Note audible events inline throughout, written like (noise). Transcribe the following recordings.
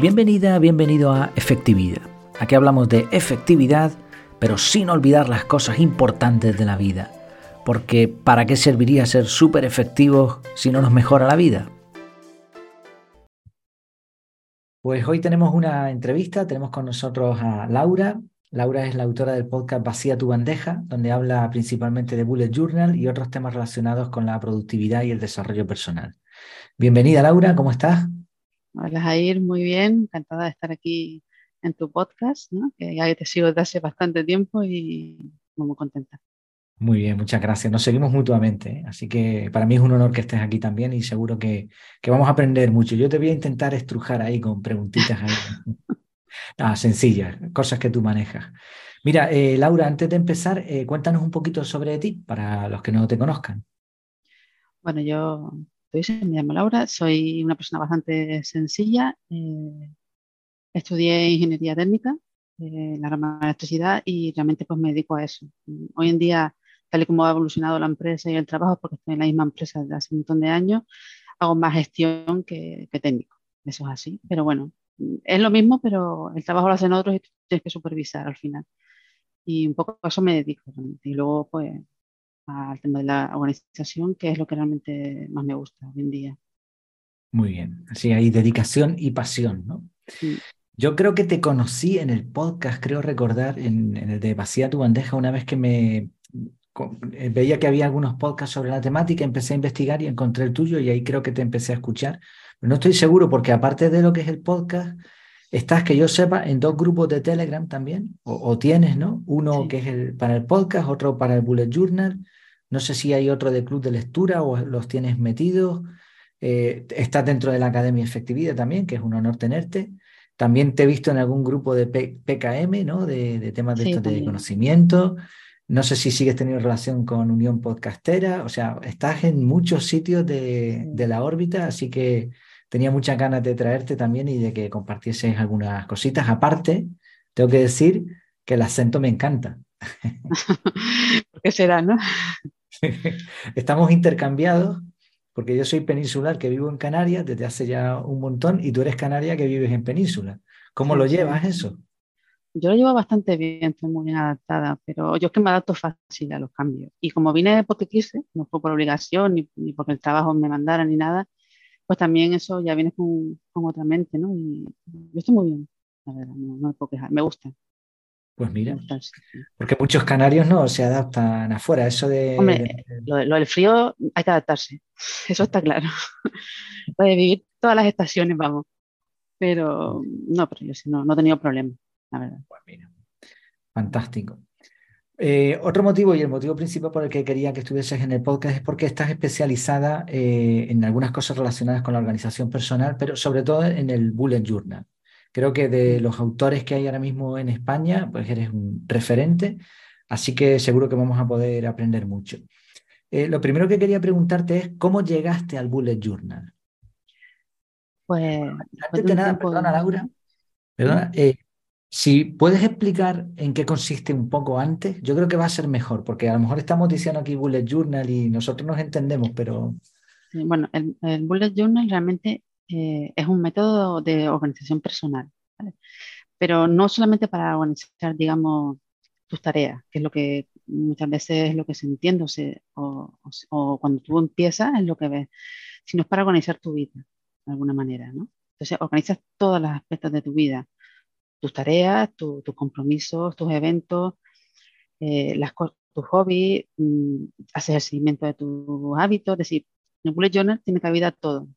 Bienvenida, bienvenido a Efectividad. Aquí hablamos de efectividad, pero sin olvidar las cosas importantes de la vida. Porque ¿para qué serviría ser súper efectivos si no nos mejora la vida? Pues hoy tenemos una entrevista, tenemos con nosotros a Laura. Laura es la autora del podcast Vacía tu bandeja, donde habla principalmente de Bullet Journal y otros temas relacionados con la productividad y el desarrollo personal. Bienvenida Laura, ¿cómo estás? Hola Jair, muy bien, encantada de estar aquí en tu podcast, que ya te sigo desde hace bastante tiempo y muy contenta. Muy bien, muchas gracias. Nos seguimos mutuamente, ¿eh? así que para mí es un honor que estés aquí también y seguro que, vamos a aprender mucho. Yo te voy a intentar estrujar ahí con preguntitas (laughs) ah, sencillas, cosas que tú manejas. Mira, eh, Laura, antes de empezar, eh, cuéntanos un poquito sobre ti para los que no te conozcan. Bueno, yo me llamo Laura, soy una persona bastante sencilla. Eh, estudié ingeniería técnica en la rama de electricidad y realmente pues me dedico a eso. Hoy en día, tal y como ha evolucionado la empresa y el trabajo, porque estoy en la misma empresa desde hace un montón de años, hago más gestión que, técnico. Eso es así. Pero bueno, es lo mismo, pero el trabajo lo hacen otros y tienes que supervisar al final. Y un poco a eso me dedico. Y luego, pues, al tema de la organización, que es lo que realmente más me gusta hoy en día. Muy bien, así hay dedicación y pasión, ¿no? Yo creo que te conocí en el podcast, creo recordar, en, el de Vacía tu bandeja, una vez que me eh, veía que había algunos podcasts sobre la temática, empecé a investigar y encontré el tuyo y ahí creo que te empecé a escuchar. Pero no estoy seguro porque aparte de lo que es el podcast, estás, que yo sepa, en dos grupos de Telegram también, o, tienes, ¿no? Uno que es el, para el podcast, otro para el Bullet Journal. No sé si hay otro de club de lectura o los tienes metidos. Eh, estás dentro de la Academia Efectividad también, que es un honor tenerte. También te he visto en algún grupo de PKM, ¿no? De, temas de, de conocimiento. No sé si sigues teniendo relación con Unión Podcastera. O sea, estás en muchos sitios de, de la órbita, así que tenía muchas ganas de traerte también y de que compartieses algunas cositas. Aparte, tengo que decir que el acento me encanta. (laughs) ¿Por qué será, no? (laughs) Estamos intercambiados porque yo soy peninsular que vivo en Canarias desde hace ya un montón y tú eres canaria que vives en península. ¿Cómo lo llevas eso? Yo lo llevo bastante bien, estoy muy bien adaptada, pero yo es que me adapto fácil a los cambios. Y como vine porque quise, no fue por obligación ni, porque el trabajo me mandara ni nada, pues también eso ya viene con, otra mente, ¿no? Y yo estoy muy bien, la verdad, no, no me puedo quejar, me gusta. Pues mira, porque muchos canarios no se adaptan afuera. Eso de. Hombre, lo, del frío hay que adaptarse, (laughs) eso está claro. Puede vivir todas las estaciones, vamos. Pero no, pero yo sí no, no he tenido problema, la verdad. Pues mira, fantástico. Eh, otro motivo y el motivo principal por el que quería que estuvieses en el podcast es porque estás especializada eh, en algunas cosas relacionadas con la organización personal, pero sobre todo en el bullet journal. Creo que de los autores que hay ahora mismo en España, pues eres un referente, así que seguro que vamos a poder aprender mucho. Eh, lo primero que quería preguntarte es, ¿cómo llegaste al Bullet Journal? Pues... Antes de nada, perdona Laura, perdona, eh, si puedes explicar en qué consiste un poco antes, yo creo que va a ser mejor, porque a lo mejor estamos diciendo aquí Bullet Journal y nosotros nos entendemos, pero... bueno, el, el Bullet Journal realmente eh, es un método de organización personal, pero no solamente para organizar, digamos, tus tareas, que es lo que muchas veces es lo que se entiende o, o, cuando tú empiezas es lo que ves, sino es para organizar tu vida de alguna manera, ¿no? Entonces, organizas todos los aspectos de tu vida, tus tareas, tus compromisos, tus eventos, eh, las, tus hobbies, mm, haces el seguimiento de tus hábitos, es decir, en el Bullet Journal tiene cabida todo,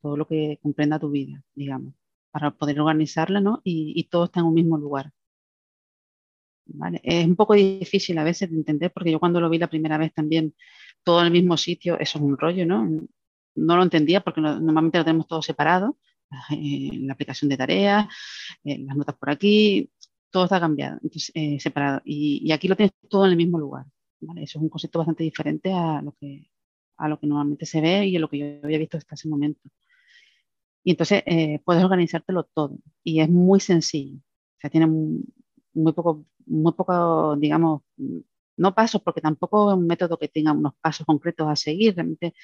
todo lo que comprenda tu vida, digamos, para poder organizarla, ¿no? Y, todo está en un mismo lugar. ¿Vale? Es un poco difícil a veces de entender, porque yo cuando lo vi la primera vez también, todo en el mismo sitio, eso es un rollo, ¿no? No lo entendía porque normalmente lo tenemos todo separado, (laughs) la aplicación de tareas, eh, las notas por aquí, todo está cambiado, entonces, eh, separado. Y, aquí lo tienes todo en el mismo lugar. ¿vale? Eso es un concepto bastante diferente a lo que, a lo que normalmente se ve y a lo que yo había visto hasta ese momento. Y entonces eh, puedes organizártelo todo y es muy sencillo. O sea, tiene muy poco, muy poco, digamos, no pasos, porque tampoco es un método que tenga unos pasos concretos a seguir. Realmente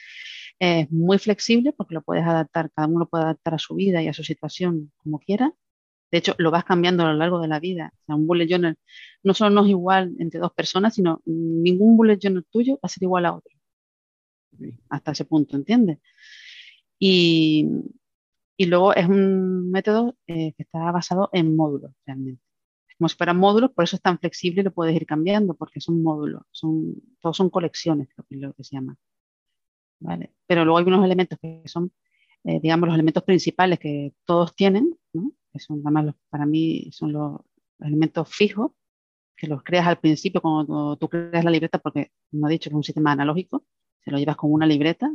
Es muy flexible porque lo puedes adaptar, cada uno lo puede adaptar a su vida y a su situación como quiera. De hecho, lo vas cambiando a lo largo de la vida. O sea, un bullet journal no solo no es igual entre dos personas, sino ningún bullet journal tuyo va a ser igual a otro. Hasta ese punto, ¿entiendes? Y, y luego es un método eh, que está basado en módulos, realmente. Como si fueran módulos, por eso es tan flexible y lo puedes ir cambiando, porque son módulos, son, todos son colecciones, lo que, se llama. ¿Vale? Pero luego hay unos elementos que son, eh, digamos, los elementos principales que todos tienen, ¿no? que son, además, para mí son los elementos fijos, que los creas al principio cuando tú creas la libreta, porque no he dicho que es un sistema analógico, se lo llevas con una libreta,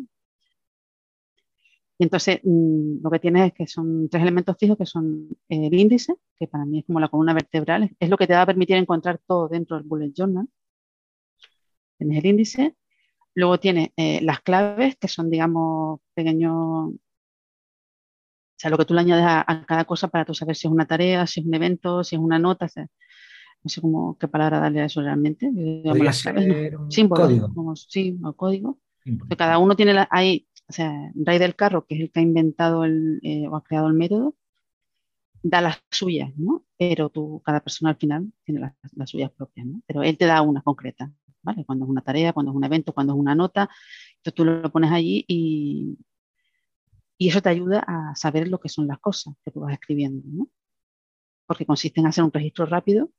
y entonces mm, lo que tienes es que son tres elementos fijos que son el índice, que para mí es como la columna vertebral, es lo que te va a permitir encontrar todo dentro del bullet journal. Tienes el índice, luego tienes eh, las claves, que son, digamos, pequeños, o sea, lo que tú le añades a, cada cosa para tú saber si es una tarea, si es un evento, si es una nota, no sé cómo, qué palabra darle a eso realmente. Las claves, código. sí, o código. cada uno tiene, la, hay o sea, Ray del Carro, que es el que ha inventado eh, o ha creado el método, da las suyas, ¿no? Pero tú, cada persona al final tiene las, suyas propias, ¿no? Pero él te da una concreta, ¿vale? Cuando es una tarea, cuando es un evento, cuando es una nota, entonces tú lo pones allí y, eso te ayuda a saber lo que son las cosas que tú vas escribiendo, ¿no? Porque consiste en hacer un registro rápido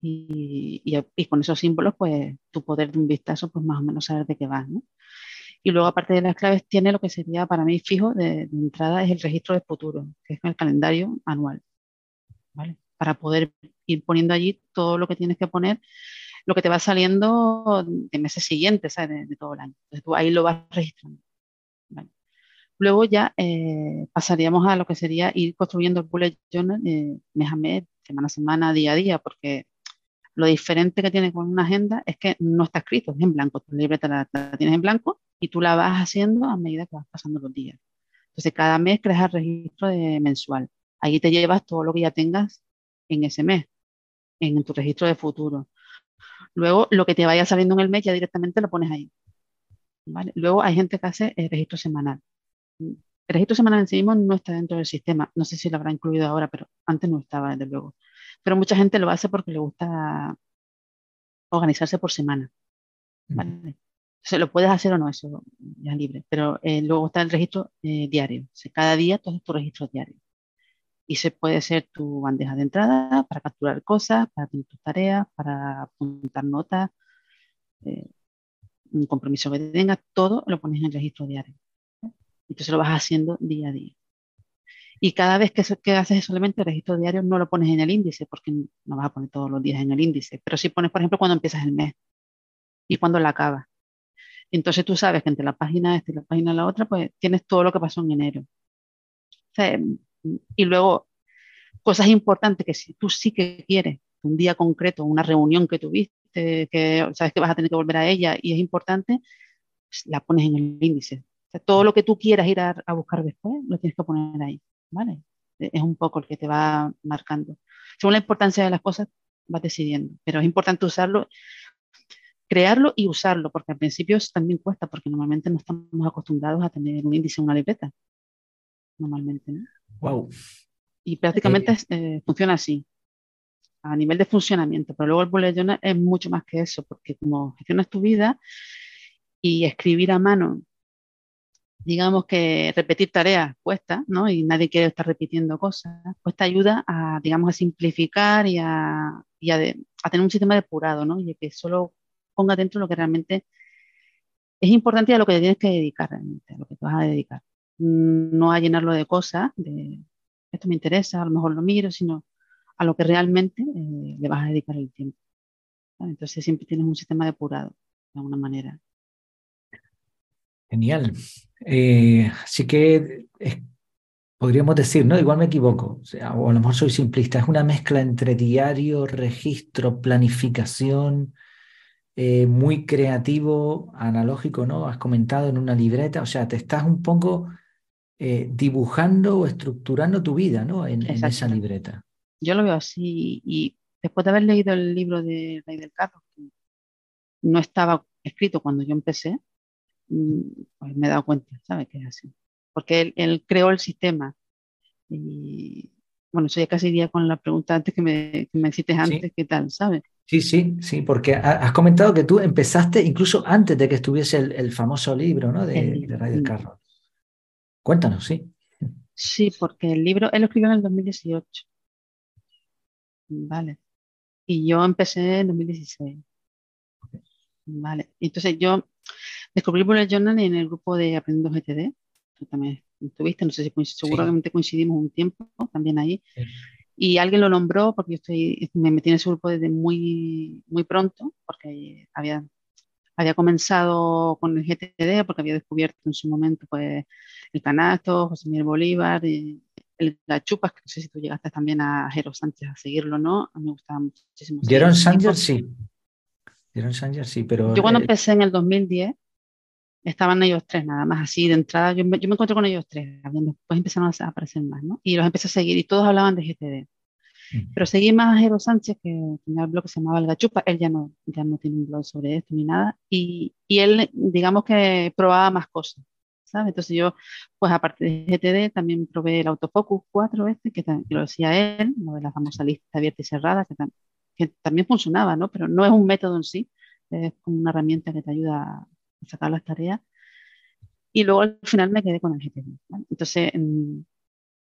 y, y, y, con esos símbolos, pues tu poder de un vistazo, pues más o menos saber de qué vas, ¿no? Y luego, aparte de las claves, tiene lo que sería para mí fijo de, entrada, es el registro de futuro, que es el calendario anual. Para poder ir poniendo allí todo lo que tienes que poner, lo que te va saliendo de meses siguientes, ¿sabes? De, todo el año. Entonces tú ahí lo vas registrando. Luego ya eh, pasaríamos a lo que sería ir construyendo el bullet journal eh, mes a mes, semana a semana, día a día, porque lo diferente que tiene con una agenda es que no está escrito, es en blanco. Tu libreta la tienes en blanco y tú la vas haciendo a medida que vas pasando los días. Entonces, cada mes creas el registro mensual. Ahí te llevas todo lo que ya tengas en ese mes, en tu registro de futuro. Luego, lo que te vaya saliendo en el mes ya directamente lo pones ahí. ¿vale? Luego, hay gente que hace el registro semanal. El registro semanal en sí mismo no está dentro del sistema. No sé si lo habrá incluido ahora, pero antes no estaba, desde luego. Pero mucha gente lo hace porque le gusta organizarse por semana. ¿vale? Se lo puedes hacer o no, eso ya libre. Pero eh, luego está el registro eh, diario. cada día todos tus registros diarios. Y se puede ser tu bandeja de entrada para capturar cosas, para tener tus tareas, para apuntar notas, eh, un compromiso que tengas, todo lo pones en el registro diario. Entonces lo vas haciendo día a día. Y cada vez que, que, haces solamente el registro diario, no lo pones en el índice, porque no vas a poner todos los días en el índice. Pero si pones, por ejemplo, cuando empiezas el mes y cuando la acabas. Entonces tú sabes que entre la página esta y la página la otra, pues tienes todo lo que pasó en enero. y luego, cosas importantes que si tú sí que quieres, un día concreto, una reunión que tuviste, que sabes que vas a tener que volver a ella y es importante, pues la pones en el índice. todo lo que tú quieras ir a, a, buscar después, lo tienes que poner ahí, ¿vale? E, es un poco el que te va marcando. Según la importancia de las cosas, vas decidiendo, pero es importante usarlo crearlo y usarlo, porque al principio también cuesta, porque normalmente no estamos acostumbrados a tener un índice en una libreta. Normalmente, ¿no? Wow. Y prácticamente eh, eh, funciona así, a nivel de funcionamiento, pero luego el bullet journal es mucho más que eso, porque como gestionas tu vida y escribir a mano, digamos que repetir tareas cuesta, ¿no? Y nadie quiere estar repitiendo cosas, pues te ayuda a, digamos, a simplificar y a, y a, a tener un sistema depurado, ¿no? Y que solo ponga dentro lo que realmente es importante y a lo que te tienes que dedicar realmente, a lo que te vas a dedicar. No a llenarlo de cosas, de esto me interesa, a lo mejor lo miro, sino a lo que realmente eh, le vas a dedicar el tiempo. Entonces siempre tienes un sistema depurado, de alguna manera. Genial. Eh, así que podríamos decir, ¿no? Igual me equivoco, o, sea, o a lo mejor soy simplista, es una mezcla entre diario, registro, planificación, eh, muy creativo, analógico, ¿no? Has comentado en una libreta, o sea, te estás un poco eh, dibujando o estructurando tu vida, ¿no? En, esa libreta. Yo lo veo así y después de haber leído el libro de Rey del Carro, que no estaba escrito cuando yo empecé, mm, pues me he dado cuenta, ¿sabes? Que es así. Porque él, creó el sistema. Y bueno, eso ya casi iría con la pregunta antes que me, que me hiciste antes, ¿qué tal? ¿Sabes? Sí, sí, sí, porque has comentado que tú empezaste incluso antes de que estuviese el, famoso libro ¿no? de, de Ray del Carro. Cuéntanos, sí. Sí, porque el libro, él lo escribió en el 2018. Vale. Y yo empecé en 2016. Vale. Entonces yo descubrí Bullet Journal en el grupo de Aprendiendo GTD. Tú también estuviste, no sé si seguramente coincidimos un tiempo también ahí. Y alguien lo nombró porque yo estoy, me metí en ese grupo desde muy, muy pronto, porque había, había comenzado con el GTD, porque había descubierto en su momento pues, el canasto, José Miguel Bolívar, y el Gachupas, que no sé si tú llegaste también a Jero Sánchez a seguirlo, ¿no? A mí me gustaba muchísimo. Jeron Sánchez sí. Jeron Sánchez sí, pero... Yo cuando empecé en el 2010, estaban ellos tres nada más, así de entrada, yo me, yo me encontré con ellos tres, después empezaron a aparecer más, ¿no? Y los empecé a seguir y todos hablaban de GTD. Pero seguí más a Jero Sánchez, que tenía el blog que se llamaba El Gachupa, él ya no, ya no tiene un blog sobre esto ni nada, y, y él, digamos que probaba más cosas, ¿sabes? Entonces yo, pues aparte de GTD, también probé el Autofocus 4 este, que, que lo decía él, lo de la famosa lista abierta y cerrada, que, que también funcionaba, ¿no? Pero no es un método en sí, es como una herramienta que te ayuda sacar las tareas. Y luego al final me quedé con el GTD. Entonces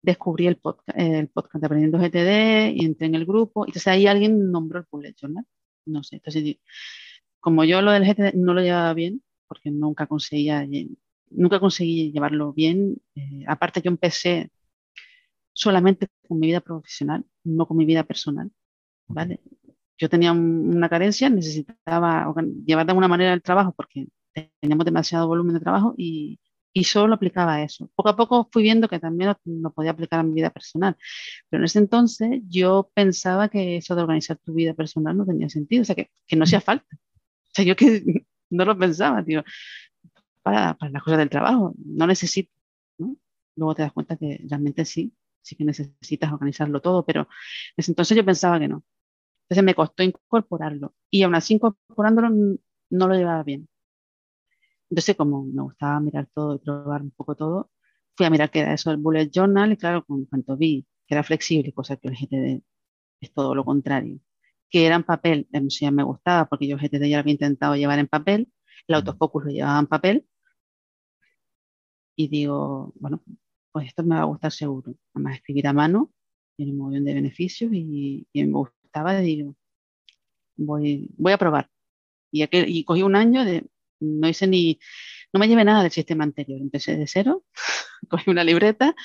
descubrí el podcast, el podcast de Aprendiendo GTD y entré en el grupo. Entonces ahí alguien nombró el bullet journal. No sé. Entonces, como yo lo del GTD no lo llevaba bien, porque nunca conseguía, nunca conseguí llevarlo bien. Eh, aparte, yo empecé solamente con mi vida profesional, no con mi vida personal. ¿vale? Yo tenía una carencia, necesitaba llevar de alguna manera el trabajo porque teníamos demasiado volumen de trabajo y, y solo aplicaba eso. Poco a poco fui viendo que también lo, podía aplicar a mi vida personal, pero en ese entonces yo pensaba que eso de organizar tu vida personal no tenía sentido, o sea, que, que no hacía falta. (laughs) O sea, yo que (laughs) no lo pensaba, tío, para, para las cosas del trabajo, no necesito, ¿no? Luego te das cuenta que realmente sí, sí que necesitas organizarlo todo, pero en ese entonces yo pensaba que no. Entonces me costó incorporarlo y aún así incorporándolo no lo llevaba bien. Entonces, como me gustaba mirar todo y probar un poco todo, fui a mirar qué era eso del bullet journal y claro, con cuanto vi que era flexible, cosa que el GTD es todo lo contrario, que era en papel, eso ya me gustaba porque yo el GTD ya lo había intentado llevar en papel, el autofocus lo llevaba en papel y digo, bueno, pues esto me va a gustar seguro. Además, escribir a mano tiene un montón de beneficios y, me gustaba, digo, voy, voy a probar. Y, aquel, y cogí un año de no hice ni, no me llevé nada del sistema anterior. Empecé de cero, (laughs) cogí una libreta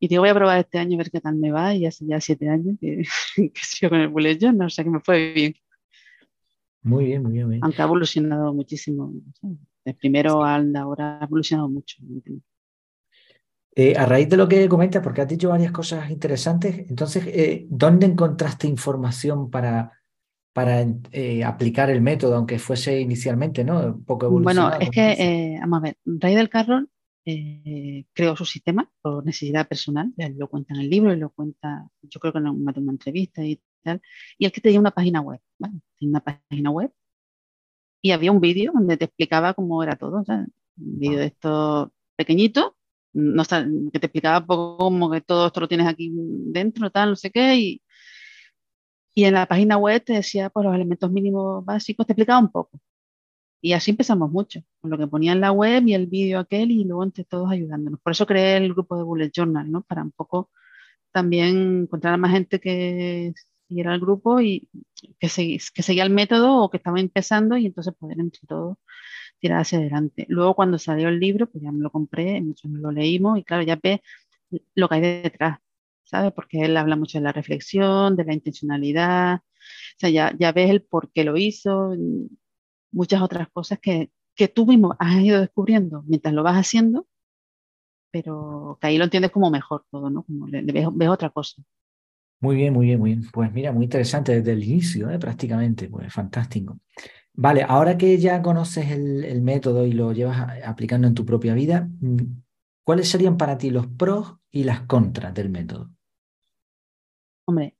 y digo, voy a probar este año a ver qué tal me va. Y hace ya siete años que, (laughs) que sigo con el bullet journal, o sea que me fue bien. Muy bien, muy bien. Aunque ha evolucionado muchísimo. De primero al ahora ha evolucionado mucho. Eh, a raíz de lo que comentas, porque has dicho varias cosas interesantes, entonces, eh, ¿dónde encontraste información para, para eh, aplicar el método, aunque fuese inicialmente, ¿no? Un poco evolucionado. Bueno, es que, eh, vamos a ver, Ray del Carroll eh, creó su sistema por necesidad personal, lo cuenta en el libro y lo cuenta, yo creo que en una, una entrevista y tal, y el que tenía una página web, ¿vale? Tenía una página web y había un vídeo donde te explicaba cómo era todo, un vídeo de esto pequeñito, no, que te explicaba poco como que todo esto lo tienes aquí dentro, tal, no sé qué, y, y en la página web te decía pues, los elementos mínimos básicos, te explicaba un poco. Y así empezamos mucho, con lo que ponía en la web y el vídeo aquel y luego entre todos ayudándonos. Por eso creé el grupo de Bullet Journal, ¿no? Para un poco también encontrar a más gente que siguiera el grupo y que, que seguía el método o que estaba empezando y entonces poder entre todos tirar hacia adelante. Luego cuando salió el libro, pues ya me lo compré, muchos me lo leímos y claro, ya ves lo que hay detrás. ¿Sabes? Porque él habla mucho de la reflexión, de la intencionalidad, o sea, ya, ya ves el por qué lo hizo, muchas otras cosas que, que tú mismo has ido descubriendo mientras lo vas haciendo, pero que ahí lo entiendes como mejor todo, ¿no? Como le, ves, otra cosa. Muy bien, muy bien, muy bien. Pues mira, muy interesante desde el inicio, ¿eh? prácticamente, pues fantástico. Vale, ahora que ya conoces el, el método y lo llevas aplicando en tu propia vida, ¿cuáles serían para ti los pros y las contras del método? Hombre,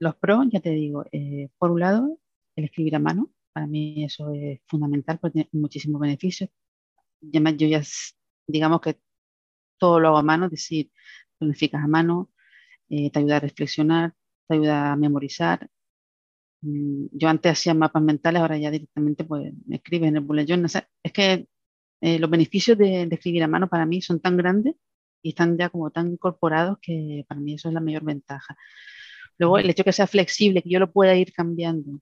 los pros, ya te digo, eh, por un lado, el escribir a mano, Para mí eso es fundamental porque tiene muchísimos beneficios. además, yo ya, digamos que todo lo hago a mano, es decir, planificas a mano, eh, te ayuda a reflexionar, te ayuda a memorizar. Mm, yo antes hacía mapas mentales, ahora ya directamente pues me escribes en el bullet journal. es que eh, los beneficios de, escribir a mano para mí son tan grandes y están ya como tan incorporados que para mí eso es la mayor ventaja. Luego, el hecho de que sea flexible, que yo lo pueda ir cambiando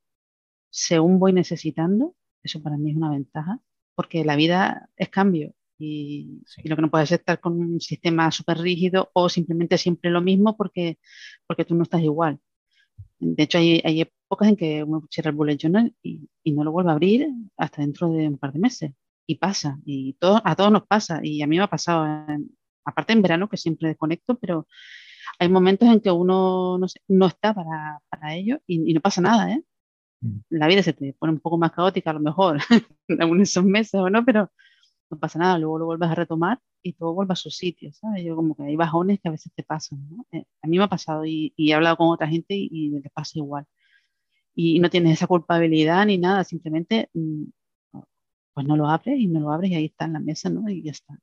según voy necesitando, eso para mí es una ventaja, porque la vida es cambio y, lo que no puedes es estar con un sistema súper rígido o simplemente siempre lo mismo porque, porque tú no estás igual. De hecho, hay, hay épocas en que uno cierra el bullet journal y, y, no lo vuelve a abrir hasta dentro de un par de meses. Y pasa, y todo, a todos nos pasa. Y a mí me ha pasado, aparte en verano, que siempre desconecto, pero hay momentos en que uno no, no está para, para ello y, y, no pasa nada, ¿eh? Mm. La vida se te pone un poco más caótica a lo mejor (laughs) en esos meses o no, pero no pasa nada, luego lo vuelves a retomar y todo vuelve a su sitio, ¿sabes? Yo como que hay bajones que a veces te pasan, ¿no? Eh, a mí me ha pasado y, y, he hablado con otra gente y, y les pasa igual. Y no tienes esa culpabilidad ni nada, simplemente mm, pues no lo abres y no lo abres y ahí está en la mesa, ¿no? Y ya está.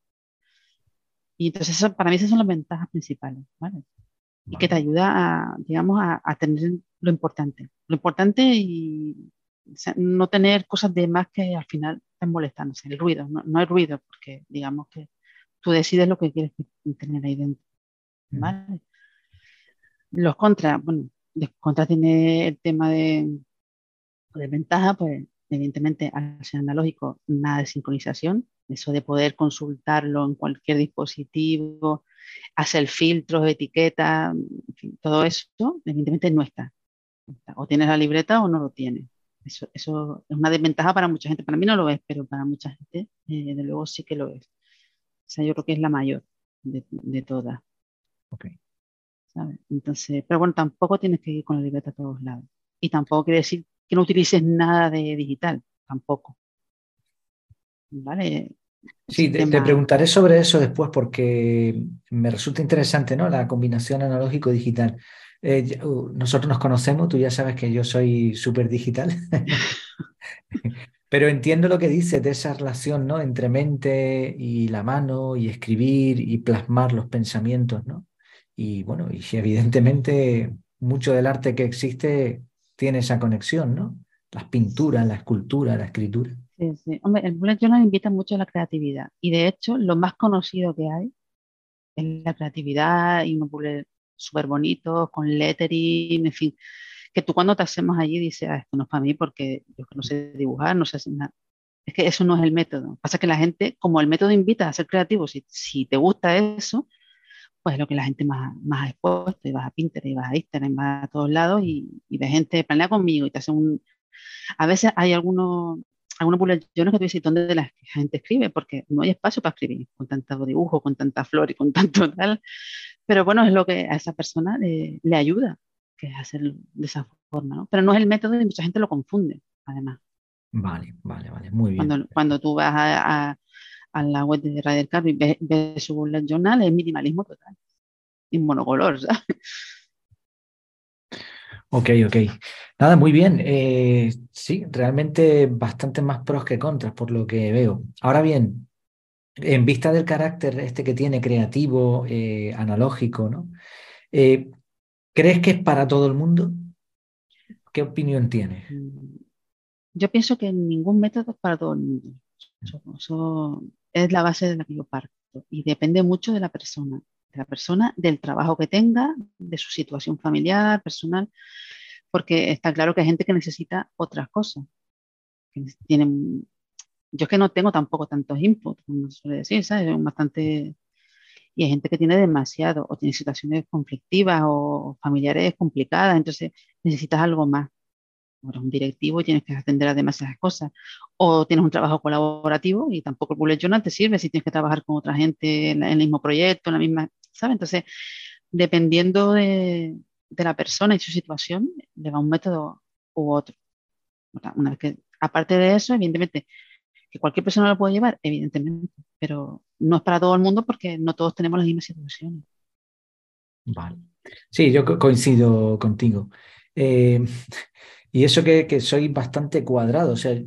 Y entonces eso, para mí esas son las ventajas principales, ¿vale? Y que te ayuda a, digamos, a, a tener lo importante. Lo importante y no tener cosas de más que al final estén molestando, el ruido, no, hay ruido, porque digamos que tú decides lo que quieres tener ahí dentro. ¿vale? Los contras, bueno, los contras tiene el tema de, de ventaja, pues evidentemente al ser analógico, nada de sincronización, eso de poder consultarlo en cualquier dispositivo, hacer filtros, etiquetas, en fin, todo eso, evidentemente no está. O tienes la libreta o no lo tienes. Eso, eso, es una desventaja para mucha gente. Para mí no lo es, pero para mucha gente, eh, de luego, sí que lo es. O sea, yo creo que es la mayor de, de todas. Ok. Entonces, pero bueno, tampoco tienes que ir con la libreta a todos lados. Y tampoco quiere decir que no utilices nada de digital, tampoco. ¿Vale? Sí, te, preguntaré sobre eso después porque me resulta interesante, ¿no? La combinación analógico-digital. Eh, uh, nosotros nos conocemos, tú ya sabes que yo soy súper digital, (laughs) pero entiendo lo que dices de esa relación, ¿no? Entre mente y la mano y escribir y plasmar los pensamientos, ¿no? Y bueno, y evidentemente mucho del arte que existe tiene esa conexión, ¿no? Las pinturas, la escultura, la escritura. Sí, sí. Hombre, el bullet journal invita mucho a la creatividad y de hecho lo más conocido que hay es la creatividad y unos bullet súper bonitos, con lettering, en fin, que tú cuando te hacemos allí dices, ah, esto no es para mí porque yo no sé dibujar, no sé hacer nada. Es que eso no es el método. Pasa que la gente, como el método invita a ser creativo, si, si te gusta eso, pues es lo que la gente más, más ha expuesto, y vas a Pinterest, y vas a Instagram, vas a todos lados y, y ves gente, planea conmigo y te hace un... A veces hay algunos algunos publicaciones que tú dices, ¿dónde la gente escribe? Porque no hay espacio para escribir con tanto dibujo, con tanta flor y con tanto (laughs) tal. Pero bueno, es lo que a esa persona le, le ayuda, que es hacerlo de esa forma, ¿no? Pero no es el método y mucha gente lo confunde, además. Vale, vale, vale, muy bien. Cuando, cuando tú vas a, a, la web de Ryder Carby y ves, ves, su bullet journal, es minimalismo total. Y monocolor, (laughs) ¿sabes? Ok, ok. Nada, muy bien. Eh, sí, realmente bastante más pros que contras por lo que veo. Ahora bien, en vista del carácter este que tiene creativo, eh, analógico, ¿no? Eh, ¿Crees que es para todo el mundo? ¿Qué opinión tienes? Mm, yo pienso que ningún método es para todo el mundo. Eso, es la base de la que yo parto y depende mucho de la persona de la persona, del trabajo que tenga, de su situación familiar, personal, porque está claro que hay gente que necesita otras cosas. Tienen, yo es que no tengo tampoco tantos inputs, como suele decir, ¿sabes? Bastante, y hay gente que tiene demasiado, o tiene situaciones conflictivas o familiares complicadas, entonces necesitas algo más eres un directivo y tienes que atender a demasiadas cosas. O tienes un trabajo colaborativo y tampoco el bullet journal te sirve si tienes que trabajar con otra gente en, el mismo proyecto, en la misma, ¿sabes? Entonces, dependiendo de, de, la persona y su situación, le va un método u otro. Una vez que, aparte de eso, evidentemente, que cualquier persona lo puede llevar, evidentemente, pero no es para todo el mundo porque no todos tenemos las mismas situaciones. Vale. Sí, yo coincido contigo. Eh, Y eso que, que soy bastante cuadrado, o sea,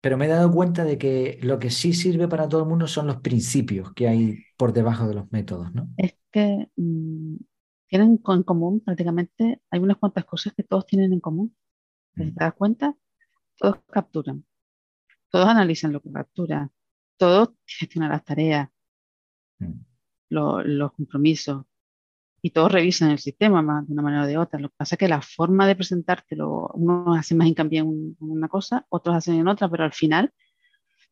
pero me he dado cuenta de que lo que sí sirve para todo el mundo son los principios que hay por debajo de los métodos, ¿no? Es que mm, tienen en común prácticamente, hay unas cuantas cosas que todos tienen en común. ¿Te mm. das cuenta? Todos capturan, todos analizan lo que capturan, todos gestionan las tareas, mm. los compromisos, y todos revisan el sistema más de una manera o de otra. Lo que pasa es que la forma de presentártelo, unos hacen más hincapié en una cosa, otros hacen en otra, pero al final,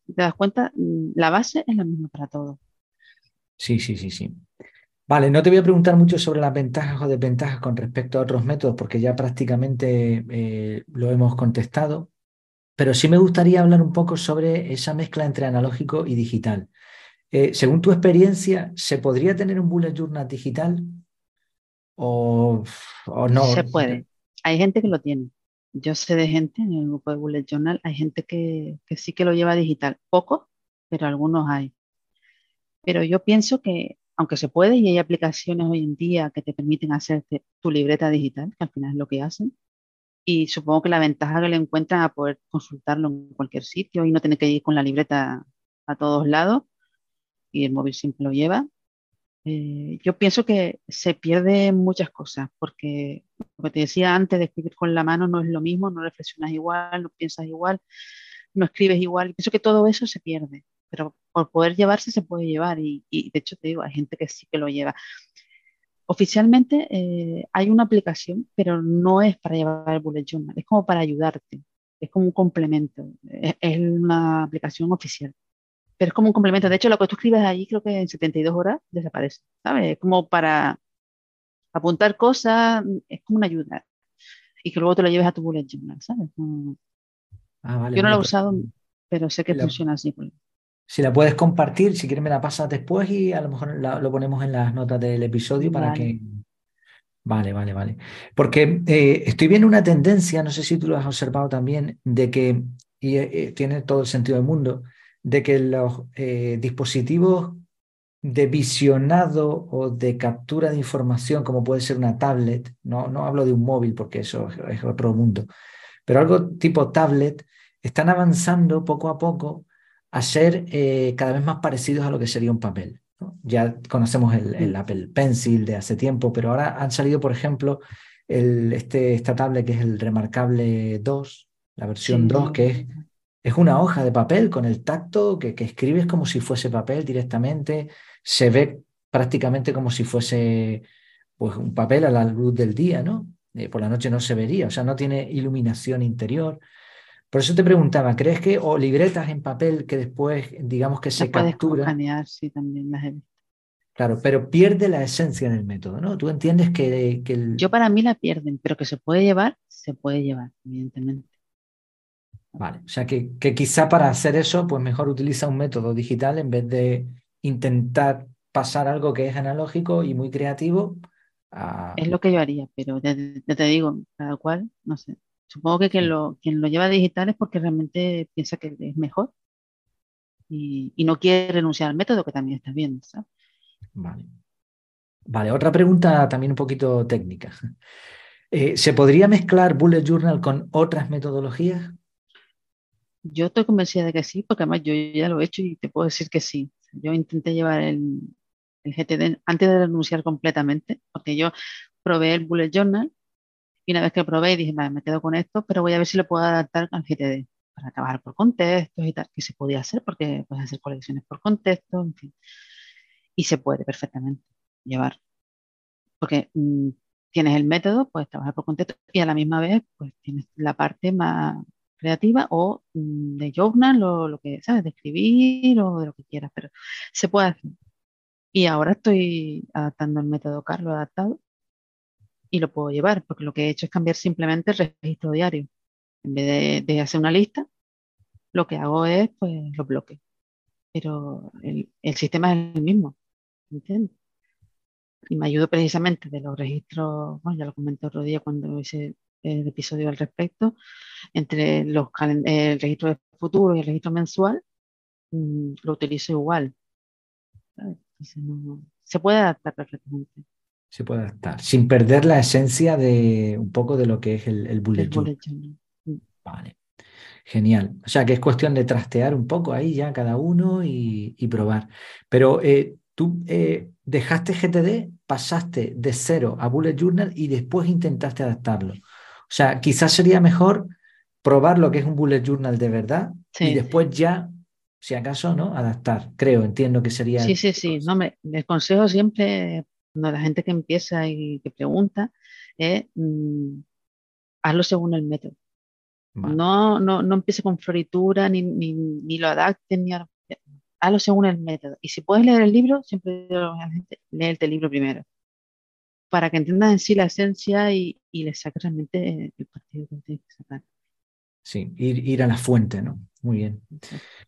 te das cuenta, la base es la misma para todos. Sí, sí, sí, sí. Vale, no te voy a preguntar mucho sobre las ventajas o desventajas con respecto a otros métodos, porque ya prácticamente eh, lo hemos contestado, pero sí me gustaría hablar un poco sobre esa mezcla entre analógico y digital. Eh, según tu experiencia, ¿se podría tener un bullet journal digital? o, no. Se puede. Hay gente que lo tiene. Yo sé de gente en el grupo de Bullet Journal, hay gente que, que sí que lo lleva digital. Pocos, pero algunos hay. Pero yo pienso que, aunque se puede, y hay aplicaciones hoy en día que te permiten hacerte tu libreta digital, que al final es lo que hacen, y supongo que la ventaja que le encuentran a poder consultarlo en cualquier sitio y no tener que ir con la libreta a todos lados, y el móvil siempre lo lleva, eh, yo pienso que se pierden muchas cosas, porque que te decía antes de escribir con la mano no es lo mismo, no reflexionas igual, no piensas igual, no escribes igual. Pienso que todo eso se pierde, pero por poder llevarse se puede llevar y, de hecho te digo, hay gente que sí que lo lleva. Oficialmente eh, hay una aplicación, pero no es para llevar el bullet journal, es como para ayudarte, es como un complemento, es una aplicación oficial pero es como un complemento. De hecho, lo que tú escribes ahí creo que en 72 horas desaparece, ¿sabes? Es como para apuntar cosas, es como una ayuda. Y que luego te lo lleves a tu bullet journal, ¿sabes? Ah, Yo no lo he usado, pero sé que funciona así. Si la puedes compartir, si quieres me la pasas después y a lo mejor lo ponemos en las notas del episodio para que... Vale, vale, vale. Porque eh, estoy viendo una tendencia, no sé si tú lo has observado también, de que, y eh, tiene todo el sentido del mundo, de que los eh, dispositivos de visionado o de captura de información, como puede ser una tablet, no, no hablo de un móvil porque eso es otro mundo, pero algo tipo tablet, están avanzando poco a poco a ser eh, cada vez más parecidos a lo que sería un papel. Ya conocemos el, mm. Apple Pencil de hace tiempo, pero ahora han salido, por ejemplo, el, este, esta tablet que es el Remarkable 2, la versión 2, que es es una hoja de papel con el tacto que, escribes como si fuese papel directamente, se ve prácticamente como si fuese pues, un papel a la luz del día, ¿no? Eh, por la noche no se vería, o sea, no tiene iluminación interior. Por eso te preguntaba, ¿crees que o libretas en papel que después, digamos que se captura? sí, también las he visto. Claro, pero pierde la esencia del método, ¿no? Tú entiendes que, que Yo para mí la pierden, pero que se puede llevar, se puede llevar, evidentemente. Vale, o sea que, quizá para hacer eso, pues mejor utiliza un método digital en vez de intentar pasar algo que es analógico y muy creativo. Es lo que yo haría, pero ya, te digo, cada cual, no sé. Supongo que quien lo, quien lo lleva digital es porque realmente piensa que es mejor y, no quiere renunciar al método, que también está bien, ¿sabes? Vale. Vale, otra pregunta también un poquito técnica. (laughs) Eh, ¿Se podría mezclar Bullet Journal con otras metodologías? Yo estoy convencida de que sí, porque además yo ya lo he hecho y te puedo decir que sí. Yo intenté llevar el, el GTD antes de renunciar completamente, porque yo probé el Bullet Journal y una vez que lo probé dije, vale, me quedo con esto, pero voy a ver si lo puedo adaptar al GTD para trabajar por contextos y tal, que se podía hacer porque puedes hacer colecciones por contexto, en fin. Y se puede perfectamente llevar. Porque mm, tienes el método, puedes trabajar por contexto y a la misma vez pues tienes la parte más creativa o mm, de journal o lo que, ¿sabes? De escribir o de lo que quieras, pero se puede hacer. Y ahora estoy adaptando el método Carlos adaptado y lo puedo llevar, porque lo que he hecho es cambiar simplemente el registro diario. En vez de, hacer una lista, lo que hago es, pues, los bloques. Pero el, el sistema es el mismo, ¿entiendes? Y me ayudo precisamente de los registros, bueno, ya lo comenté otro día cuando hice el episodio al respecto, entre los el registro de futuro y el registro mensual, mm, lo utilizo igual. se puede adaptar perfectamente. Se puede adaptar, sin perder la esencia de un poco de lo que es el, bullet, journal. Vale. Genial. O sea que es cuestión de trastear un poco ahí ya cada uno y, probar. Pero eh, tú eh, dejaste GTD, pasaste de cero a Bullet Journal y después intentaste adaptarlo. O sea, quizás sería mejor probar lo que es un Bullet Journal de verdad y después ya, si acaso, ¿no? Adaptar. Creo, entiendo que sería. Sí, sí, sí. No, me, les consejo siempre, a la gente que empieza y que pregunta, es mm, hazlo según el método. No, no, no empiece con floritura, ni, ni, lo adapten, ni hazlo según el método. Y si puedes leer el libro, siempre digo a la gente, lee el libro primero. Para que entiendan en sí la esencia y, y le saques realmente el partido que tienes que sacar. Sí, ir, a la fuente, ¿no? Muy bien.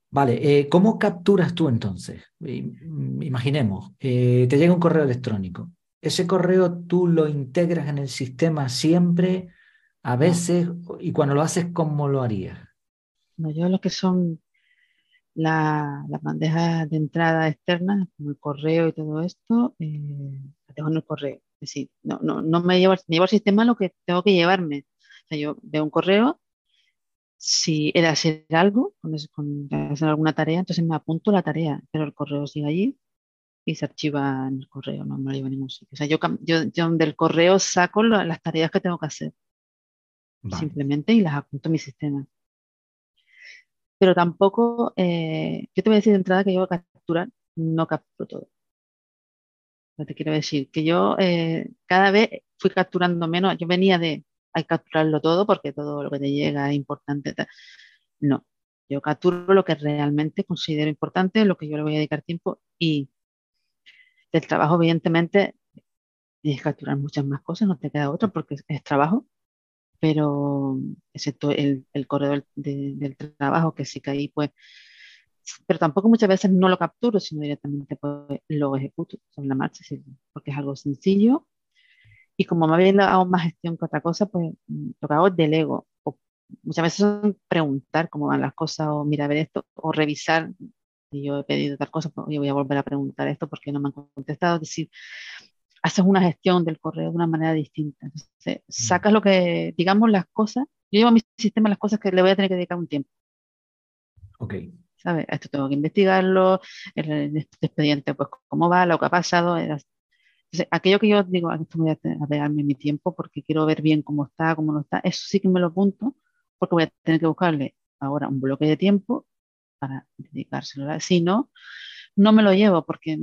Vale, eh, ¿cómo capturas tú entonces? Imaginemos, eh, te llega un correo electrónico. ¿Ese correo tú lo integras en el sistema siempre? a veces, y cuando lo haces, ¿cómo lo harías? No, yo lo que son las bandejas de entrada externas, como el correo y todo esto, eh, lo tengo en el correo. Es decir, no, no, no me llevo, me llevo al sistema lo que tengo que llevarme. O sea, yo veo un correo, si he de hacer algo, con, hacer alguna tarea, entonces me apunto la tarea, pero el correo sigue allí y se archiva en el correo, no me lo llevo a ningún sitio. O sea, yo, yo, yo del correo saco las tareas que tengo que hacer simplemente y las apunto a mi sistema. Pero tampoco, eh, yo te voy a decir de entrada que yo a capturar no capturo todo. te quiero decir que yo eh, cada vez fui capturando menos. Yo venía de capturarlo todo porque todo lo que te llega es importante. No, yo capturo lo que realmente considero importante, lo que yo le voy a dedicar tiempo y del trabajo, evidentemente, tienes que capturar muchas más cosas, no te queda otra porque es trabajo pero excepto el, el correo del trabajo, que sí que ahí pues, pero tampoco muchas veces no lo capturo, sino directamente pues, lo ejecuto sobre la marcha, porque es algo sencillo. Y como me había hago más gestión que otra cosa, pues lo que hago es delego. O muchas veces son preguntar cómo van las cosas, o mira, ver esto, o revisar. Si yo he pedido tal cosa, pues yo voy a volver a preguntar esto porque no me han contestado. Es decir, haces una gestión del correo de una manera distinta. Entonces, mm. sacas lo que, digamos, las cosas. Yo llevo a mi sistema las cosas que le voy a tener que dedicar un tiempo. Ok. ¿Sabes? Esto tengo que investigarlo, el, expediente, pues, cómo va, lo que ha pasado. Entonces, aquello que yo digo, esto voy a, pegarme mi tiempo porque quiero ver bien cómo está, cómo no está, eso sí que me lo apunto, porque voy a tener que buscarle ahora un bloque de tiempo para dedicárselo. Si no, no me lo llevo porque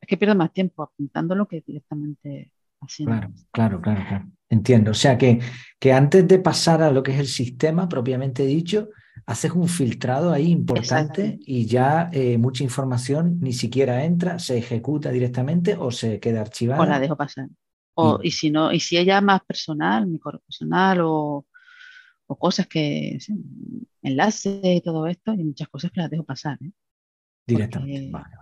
es que pierdo más tiempo apuntándolo que directamente haciendo. Claro, claro, claro, claro. Entiendo. O sea que, que antes de pasar a lo que es el sistema propiamente dicho, haces un filtrado ahí importante y ya eh, mucha información ni siquiera entra, se ejecuta directamente o se queda archivada. O la dejo pasar. O, y, si no, y si ella más personal, mi correo personal o, o cosas que, enlaces y todo esto, hay muchas cosas que las dejo pasar. ¿eh? Directamente. vale,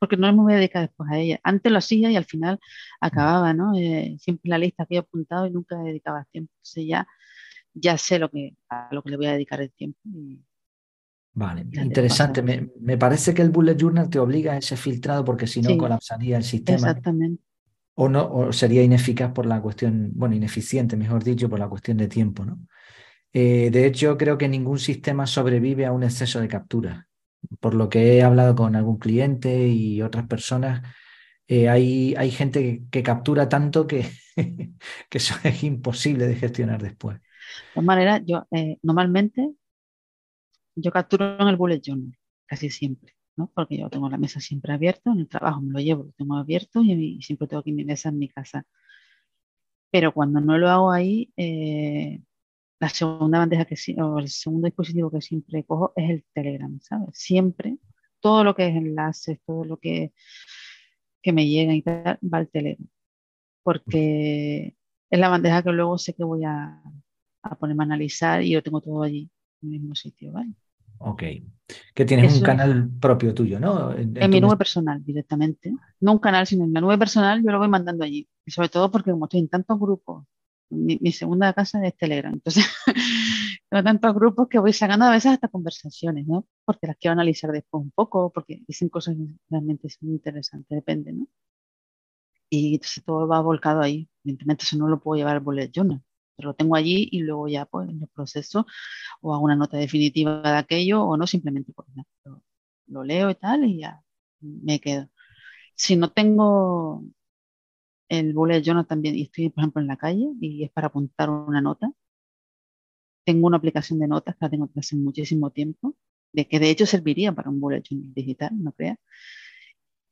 porque no me voy a dedicar después a ella. Antes lo hacía y al final acababa, ¿no? Eh, siempre la lista que he apuntado y nunca dedicaba tiempo. Entonces ya, ya sé lo que, a lo que le voy a dedicar el tiempo. vale, interesante. Me, me, parece que el bullet journal te obliga a ese filtrado porque si no colapsaría el sistema. Exactamente. O, no, o sería ineficaz por la cuestión, bueno, ineficiente, mejor dicho, por la cuestión de tiempo, ¿no? Eh, de hecho, creo que ningún sistema sobrevive a un exceso de captura por lo que he hablado con algún cliente y otras personas, eh, hay, hay, gente que, captura tanto que, (laughs) que, eso es imposible de gestionar después. De todas maneras, yo eh, normalmente yo capturo en el bullet journal, casi siempre, ¿no? porque yo tengo la mesa siempre abierta, en el trabajo me lo llevo, lo tengo abierto y, siempre tengo aquí mi mesa en mi casa. Pero cuando no lo hago ahí, eh, la segunda bandeja que o el segundo dispositivo que siempre cojo es el Telegram, ¿sabes? Siempre, todo lo que es enlaces, todo lo que, que me llega y tal, va al Telegram. Porque es la bandeja que luego sé que voy a, a ponerme a analizar y yo tengo todo allí, en el mismo sitio, ¿vale? Ok. Que tienes un canal propio tuyo, ¿no? En, mi nube personal, directamente. No un canal, sino en la nube personal, yo lo voy mandando allí. Y sobre todo porque como estoy en tantos grupos mi, segunda casa es Telegram. Entonces, (laughs) tengo tantos grupos que voy sacando a veces hasta conversaciones, ¿no? Porque las quiero analizar después un poco, porque dicen cosas realmente muy interesantes, depende, ¿no? Y entonces todo va volcado ahí. Evidentemente eso no lo puedo llevar al bullet journal. Lo tengo allí y luego ya pues lo proceso o hago una nota definitiva de aquello o no simplemente pues, lo, lo leo y tal y ya me quedo. Si no tengo el bullet journal también y estoy por ejemplo en la calle y es para apuntar una nota, tengo una aplicación de notas que la tengo desde hace muchísimo tiempo, de que de hecho serviría para un bullet journal digital, no crea,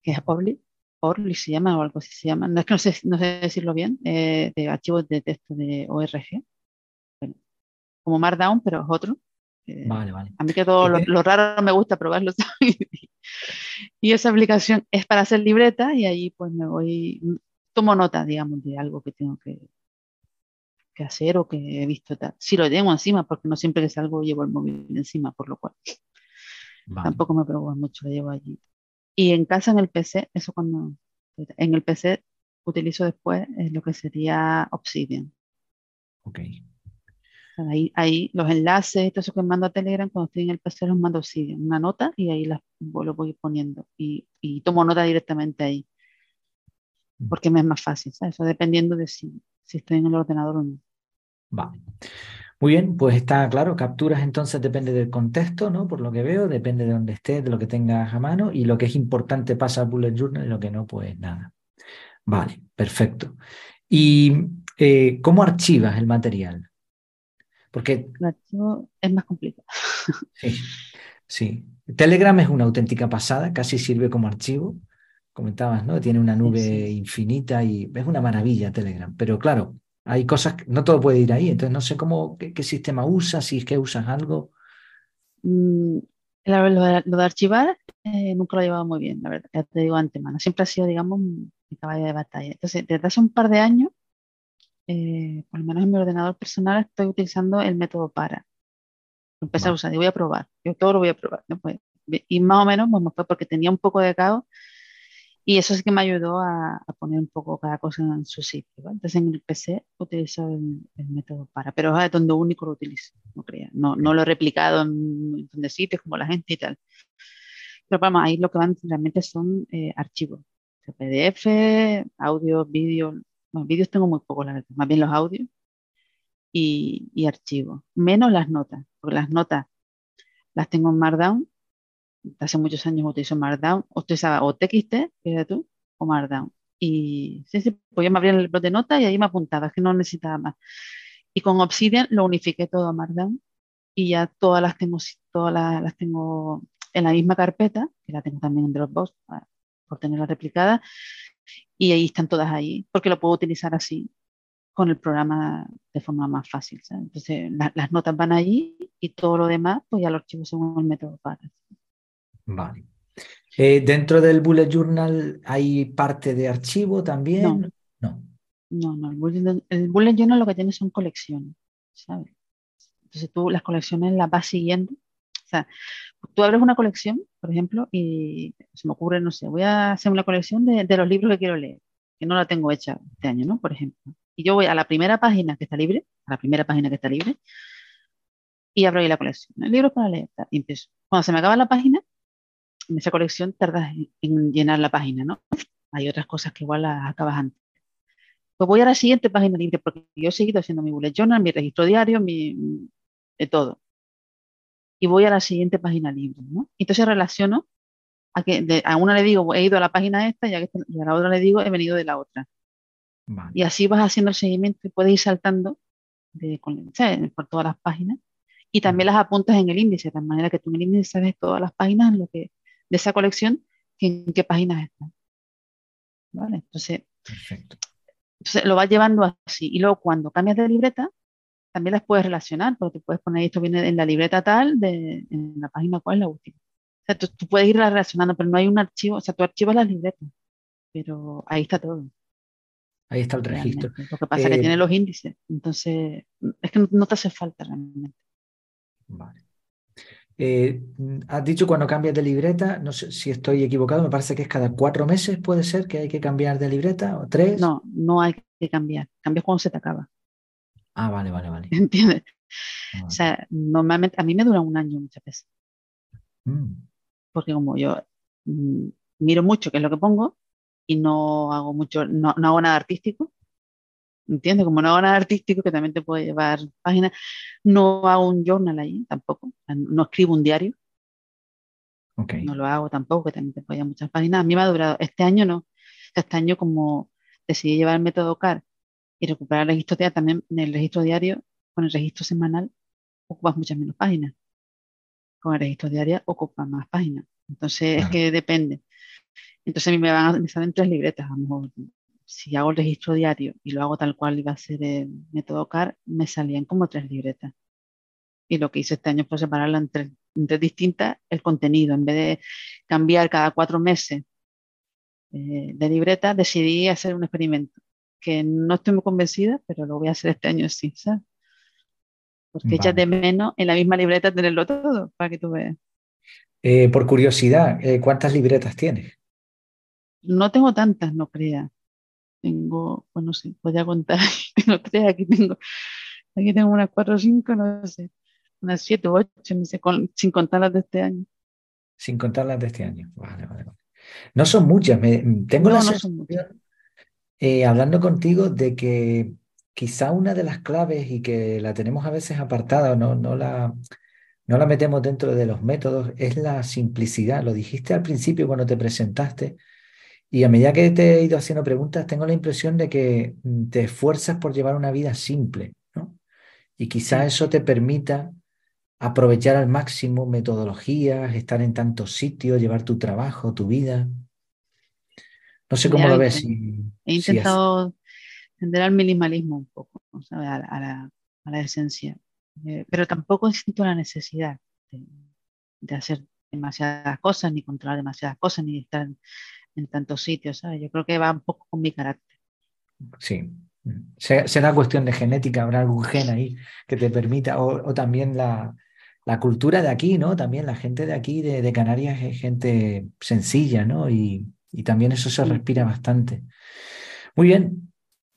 que es Orly, Orly se llama o algo así se llama, no es que no sé, no sé decirlo bien, eh, de archivos de texto de ORG, como Markdown, pero es otro. vale, vale. A mí que todo lo, raro me gusta probarlo. (laughs) y esa aplicación es para hacer libreta y ahí pues me voy, tomo nota, digamos, de algo que tengo que, que hacer o que he visto tal. Si lo tengo encima, porque no siempre que salgo llevo el móvil encima, por lo cual tampoco me preocupa mucho, lo llevo allí. Y en casa, en el PC, eso cuando, en el PC utilizo después es lo que sería Obsidian. Ok. Ahí, ahí los enlaces, todo eso que mando a Telegram, cuando estoy en el PC los mando Obsidian, una nota y ahí las, lo voy poniendo y, y tomo nota directamente ahí porque me es más fácil, Eso dependiendo de si, si estoy en el ordenador o no. Vale. Muy bien, pues está claro, capturas entonces depende del contexto, ¿no? Por lo que veo, depende de dónde estés, de lo que tengas a mano y lo que es importante pasa a Bullet Journal y lo que no, pues nada. Vale, perfecto. ¿Y eh, cómo archivas el material? Porque... El archivo es más complicado. (laughs) Sí, sí. Telegram es una auténtica pasada, casi sirve como archivo. Comentabas, ¿no? Tiene una nube infinita y es una maravilla Telegram. Pero claro, hay cosas, que no todo puede ir ahí, entonces no sé cómo, qué, sistema usas, si es que usas algo. Mm, lo, de, archivar eh, nunca lo he llevado muy bien, la verdad, ya te digo antemano. Siempre ha sido, digamos, mi caballo de batalla. Entonces, desde hace un par de años, eh, por lo menos en mi ordenador personal, estoy utilizando el método para. Empecé a usar y voy a probar. Yo todo lo voy a probar. Pues, y más o menos pues, porque tenía un poco de caos y eso sí que me ayudó a, poner un poco cada cosa en su sitio. Entonces en el PC utilizo el, método para, pero es donde único lo utilizo, no crea. No, no lo he replicado en montón sitios como la gente y tal. Pero vamos, ahí lo que van realmente son eh, archivos. PDF, audio, vídeo. Bueno, vídeos tengo muy poco, la verdad. Más bien los audios y, y archivos. Menos las notas, porque las notas las tengo en Markdown hace muchos años utilizo Markdown, utilizaba o TXT, que tú, o Markdown. Y sí, sí, pues yo me abría el blog de notas y ahí me apuntaba, es que no necesitaba más. Y con Obsidian lo unifiqué todo a Markdown y ya todas las tengo, todas las, tengo en la misma carpeta, que la tengo también en Dropbox por tenerla replicada, y ahí están todas ahí, porque lo puedo utilizar así con el programa de forma más fácil. Entonces, las notas van allí y todo lo demás, pues ya lo archivo según el método para. Vale. Eh, ¿Dentro del bullet journal hay parte de archivo también? No. No, no, el, bullet, journal lo que tiene son colecciones, ¿sabes? Entonces tú las colecciones las vas siguiendo. O sea, tú abres una colección, por ejemplo, y se me ocurre, no sé, voy a hacer una colección de, de los libros que quiero leer, que no la tengo hecha este año, ¿no? Por ejemplo. Y yo voy a la primera página que está libre, a la primera página que está libre, y abro ahí la colección. Libros para leer. Y empiezo. Cuando se me acaba la página, en esa colección tardas en, llenar la página, ¿no? Hay otras cosas que igual las acabas antes. Pues voy a la siguiente página libre porque yo he seguido haciendo mi bullet journal, mi registro diario, mi, de todo. Y voy a la siguiente página libre, ¿no? Entonces relaciono a que a una le digo, he ido a la página esta y a, la otra le digo, he venido de la otra. Y así vas haciendo el seguimiento y puedes ir saltando de, por todas las páginas y también las apuntas en el índice, de manera que tú en el índice sabes todas las páginas en lo que de esa colección en qué páginas están. ¿Vale? Entonces, lo vas llevando así. Y luego cuando cambias de libreta, también las puedes relacionar, porque puedes poner esto viene en la libreta tal, de, en la página cuál es la última. O sea, tú, puedes ir relacionando, pero no hay un archivo, o sea, tú archivas las libretas, pero ahí está todo. Ahí está el registro. Lo que pasa es que eh, tiene los índices, entonces es que no te hace falta realmente. Vale. Eh, has dicho cuando cambias de libreta, no sé si estoy equivocado, me parece que es cada cuatro meses, puede ser que hay que cambiar de libreta o tres. No, no hay que cambiar, cambias cuando se te acaba. Ah, vale, vale, vale. (laughs) ¿Entiendes? Ah, o sea, normalmente a mí me dura un año muchas veces. Mm. Porque como yo mm, miro mucho qué es lo que pongo y no hago mucho, no, no hago nada artístico, ¿Entiendes? Como no hago nada artístico, que también te puede llevar páginas, no hago un journal ahí tampoco, no escribo un diario. Okay. No lo hago tampoco, que también te puede llevar muchas páginas. A mí me ha durado, este año no, este año como decidí llevar el método CAR y recuperar el registro diario, también en el registro diario, con el registro semanal, ocupas muchas menos páginas. Con el registro diario ocupas más páginas. Entonces es que depende. Entonces a mí me van a, me salen tres libretas, a lo mejor si hago el registro diario y lo hago tal cual iba a ser el método CAR, me salían como tres libretas. Y lo que hice este año fue separarla en tres, distintas el contenido. En vez de cambiar cada cuatro meses eh, de libreta, decidí hacer un experimento que no estoy muy convencida, pero lo voy a hacer este año sí, ¿sabes? Porque echas de menos en la misma libreta tenerlo todo, para que tú veas. Eh, por curiosidad, eh, ¿cuántas libretas tienes? No tengo tantas, no creas tengo, bueno, sí, podría contar, (laughs) no tres, aquí tengo, aquí tengo unas cuatro o cinco, no sé, unas siete o ocho, no sé, sin contar las de este año. Sin contar las de este año, vale, vale, vale. No son muchas, me, tengo la sensación, eh, hablando contigo, de que quizá una de las claves y que la tenemos a veces apartada, no, no, la, no la metemos dentro de los métodos, es la simplicidad. Lo dijiste al principio cuando te presentaste, y a medida que te he ido haciendo preguntas, tengo la impresión de que mm, te esfuerzas por llevar una vida simple, ¿no? Y quizá eso te permita aprovechar al máximo metodologías, estar en tantos sitios, llevar tu trabajo, tu vida. No sé cómo lo ves. he intentado tender al minimalismo un poco, a, la, a, la, esencia, eh, pero tampoco (laughs) siento la necesidad de, de, hacer demasiadas cosas, ni controlar demasiadas cosas, ni estar en tantos sitios, ¿sabes? Yo creo que va un poco con mi carácter. Sí. Será cuestión de genética, habrá algún gen ahí que te permita, o, también la, la, cultura de aquí, ¿no? También la gente de aquí, de, Canarias, es gente sencilla, ¿no? Y, y también eso se respira bastante. Muy bien,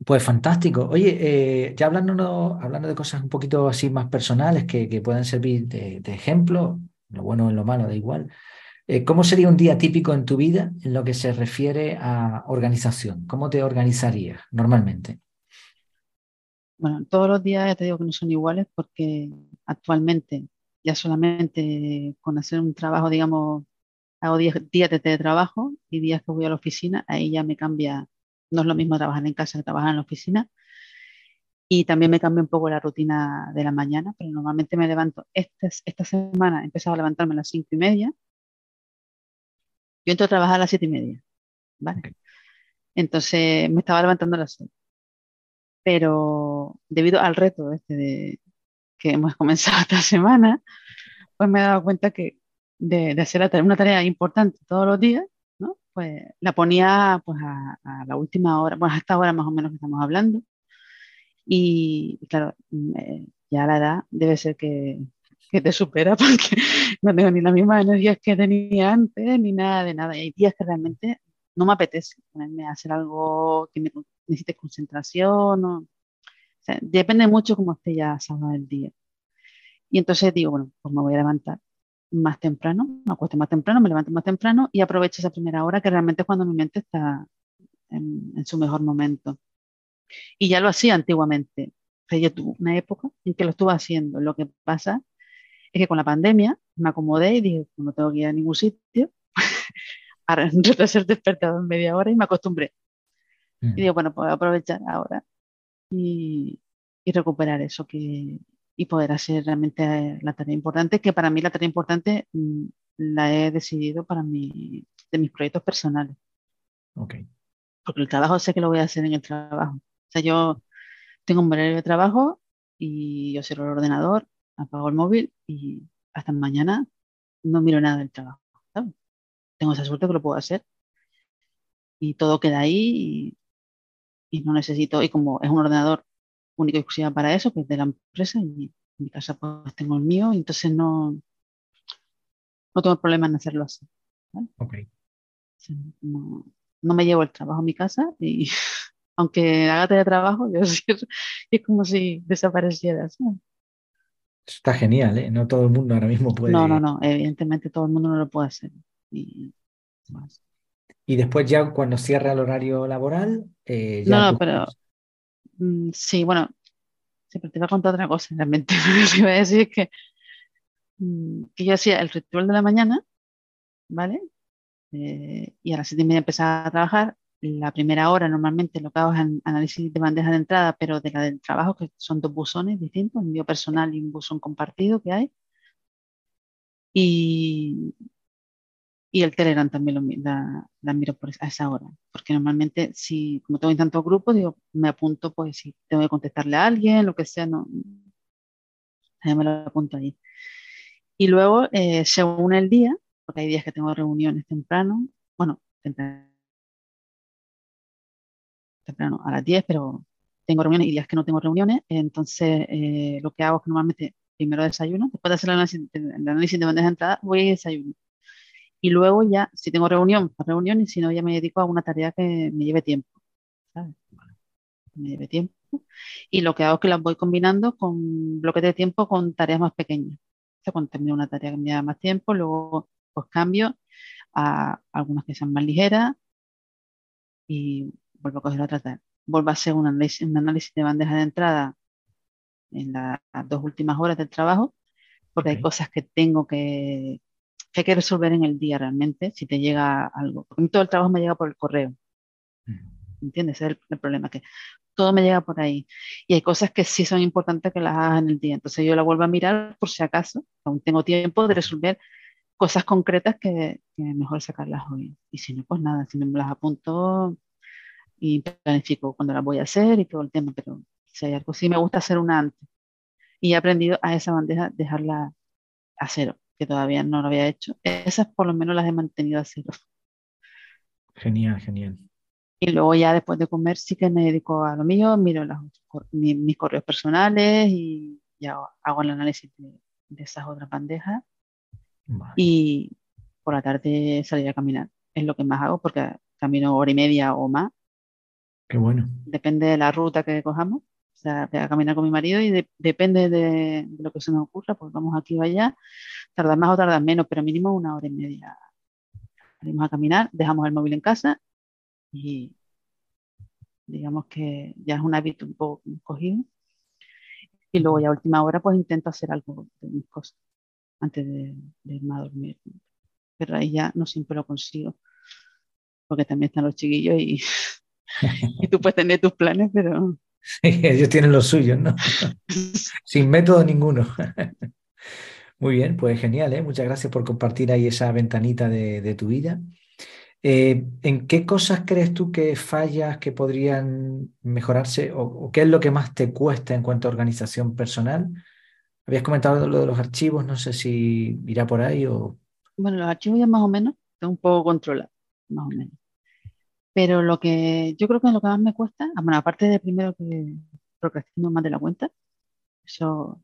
pues fantástico. Oye, eh, ya hablando, hablando de cosas un poquito así más personales que, que puedan servir de, de, ejemplo, lo bueno o lo malo, da igual. Eh, ¿Cómo sería un día típico en tu vida en lo que se refiere a organización? ¿Cómo te organizarías normalmente? Bueno, todos los días ya te digo que no son iguales porque actualmente ya solamente con hacer un trabajo, digamos, hago días, días de teletrabajo y días que voy a la oficina, ahí ya me cambia, no es lo mismo trabajar en casa que trabajar en la oficina. Y también me cambia un poco la rutina de la mañana, pero normalmente me levanto, esta, esta semana he empezado a levantarme a las cinco y media, yo entro a trabajar a las siete y media, ¿vale? Entonces me estaba levantando a las seis. Pero debido al reto este de, que hemos (laughs) comenzado esta semana, pues me he dado cuenta que de, de hacer una tarea importante todos los días, ¿no? Pues la ponía pues a, la última hora, bueno, hasta ahora más o menos que estamos hablando. Y, claro, eh, ya la edad debe ser que, que te supera (laughs) porque no tengo ni las mismas energías que tenía antes, ni nada de nada. Y hay días que realmente no me apetece ponerme a hacer algo que me necesite concentración. O, depende mucho cómo esté ya sábado del día. Y entonces digo, bueno, pues me voy a levantar más temprano, me acuesto más temprano, me levanto más temprano y aprovecho esa primera hora que realmente es cuando mi mente está en, en su mejor momento. Y ya lo hacía antiguamente. O sea, yo tuve una época en que lo estuve haciendo. Lo que pasa es que con la pandemia me acomodé y dije, no tengo que ir a ningún sitio, (laughs) para (laughs) ser despertado en media hora y me acostumbré. Mm. Y digo, bueno, puedo aprovechar ahora y, y, recuperar eso que, y poder hacer realmente la tarea importante, que para mí la tarea importante mm, la he decidido para mi, de mis proyectos personales. Okay. Porque el trabajo sé que lo voy a hacer en el trabajo. O sea, yo tengo un horario de trabajo y yo cierro el ordenador, apago el móvil y hasta mañana no miro nada del trabajo. Tengo esa suerte que lo puedo hacer. Y todo queda ahí y, no necesito, y como es un ordenador único y exclusivo para eso, pues de la empresa, y en mi casa pues tengo el mío, y entonces no, no tengo problema en hacerlo así. No, no, me llevo el trabajo a mi casa y (laughs) aunque haga teletrabajo, yo (laughs) es como si desapareciera. Está genial, ¿eh? No todo el mundo ahora mismo puede. No, no, no, evidentemente todo el mundo no lo puede hacer. Y, y después ya cuando cierra el horario laboral... Eh, no, no, pero Mm, sí, bueno, siempre te iba a contar otra cosa, realmente. (laughs) Lo que iba a decir es que, mm, que yo hacía el ritual de la mañana, ¿vale? Eh, y a las siete y media empezaba a trabajar. La primera hora normalmente lo que hago es análisis de bandeja de entrada, pero de la del trabajo, que son dos buzones distintos, un personal y un buzón compartido que hay. Y, y el Telegram también lo, la, miro por a esa hora, porque normalmente si, como tengo en tantos grupos, digo, me apunto, pues si tengo que contestarle a alguien, lo que sea, no, me lo apunto ahí. Y luego, eh, según el día, porque hay días que tengo reuniones temprano, bueno, temprano, temprano a las 10, pero tengo reuniones y días que no tengo reuniones, entonces eh, lo que hago es que normalmente primero desayuno, después de hacer el análisis, el análisis de bandeja de entrada, voy a desayuno y luego ya, si tengo reunión, pues reunión, y si no, ya me dedico a una tarea que me lleve tiempo, ¿sabes? Me lleve tiempo. Y lo que hago es que las voy combinando con bloques de tiempo con tareas más pequeñas. O sea, cuando termino una tarea que me lleva más tiempo, luego pues cambio a algunas que sean más ligeras y vuelvo a coger otra tarea. Vuelvo a hacer un análisis, un análisis de bandeja de entrada en las dos últimas horas del trabajo, porque hay cosas que tengo que, que hay que resolver en el día realmente, si te llega algo. Porque todo el trabajo me llega por el correo. Mm. ¿Entiendes? Ese es el, problema, que todo me llega por ahí. Y hay cosas que sí son importantes que las hagas en el día. Entonces yo la vuelvo a mirar por si acaso, aún tengo tiempo de resolver cosas concretas que, que mejor sacarlas hoy. Y si no, pues nada, si no me las apunto y planifico cuando las voy a hacer y todo el tema, pero si hay algo, sí me gusta hacer una antes. Y he aprendido a esa bandeja dejarla a cero que todavía no lo había hecho. Esas por lo menos las he mantenido a cero. Genial, genial. Y luego ya después de comer sí que me dedico a lo mío, miro mis, correos personales y ya hago el análisis de, esas otras bandejas. Y por la tarde salir a caminar. Es lo que más hago porque camino hora y media o más. Qué bueno. Depende de la ruta que cojamos. O sea, voy a caminar con mi marido y depende de, lo que se nos ocurra, pues vamos aquí o allá, tardar más o tardar menos, pero mínimo una hora y media. Salimos a caminar, dejamos el móvil en casa y digamos que ya es un hábito un poco cogido. Y luego a última hora pues intento hacer algo de mis cosas antes de, de irme a dormir. Pero ahí ya no siempre lo consigo, porque también están los chiquillos y, (laughs) y tú puedes tener tus planes, pero (laughs) ellos tienen los suyos, ¿no? (laughs) Sin método ninguno. (laughs) Muy bien, pues genial, ¿eh? Muchas gracias por compartir ahí esa ventanita de, tu vida. Eh, ¿En qué cosas crees tú que fallas, que podrían mejorarse o, qué es lo que más te cuesta en cuanto a organización personal? Habías comentado lo de los archivos, no sé si irá por ahí o... Bueno, los archivos ya más o menos están un poco controlados, más o menos. Pero lo que yo creo que es lo que más me cuesta, ah, bueno, aparte de primero que procrastino más de la cuenta, eso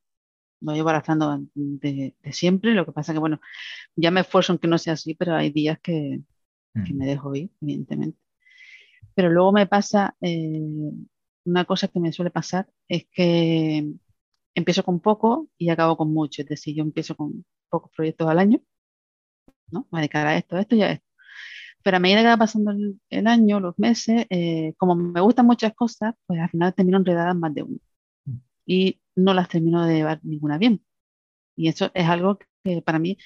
lo llevo arrastrando de, siempre. Lo que pasa que, bueno, ya me esfuerzo en que no sea así, pero hay días que, que mm. me dejo ir, evidentemente. Pero luego me pasa, eh, una cosa que me suele pasar es que empiezo con poco y acabo con mucho. Es decir, yo empiezo con pocos proyectos al año, ¿no? Me dedicar a esto, a esto y a esto. Pero a medida que va pasando el, año, los meses, eh, como me gustan muchas cosas, pues al final termino enredadas más de una. Mm. Y no las termino de llevar ninguna bien. Y eso es algo que para mí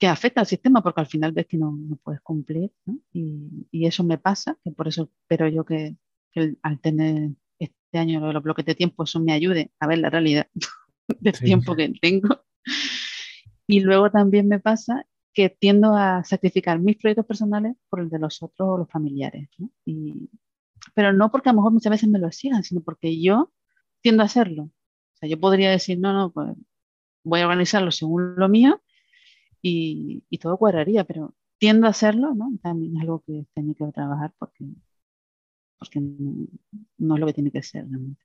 que afecta al sistema porque al final ves que no, no puedes cumplir. ¿no? Y, y, eso me pasa, que por eso espero yo que, que al tener este año los bloques de tiempo, eso me ayude a ver la realidad (laughs) del tiempo que tengo. Y luego también me pasa que tiendo a sacrificar mis proyectos personales por el de los otros o los familiares. pero no porque a lo mejor muchas veces me lo exijan, sino porque yo tiendo a hacerlo. O sea, yo podría decir, no, no, pues voy a organizarlo según lo mío y, todo cuadraría, pero tiendo a hacerlo, ¿no? También es algo que tengo que trabajar porque, porque no, es lo que tiene que ser realmente.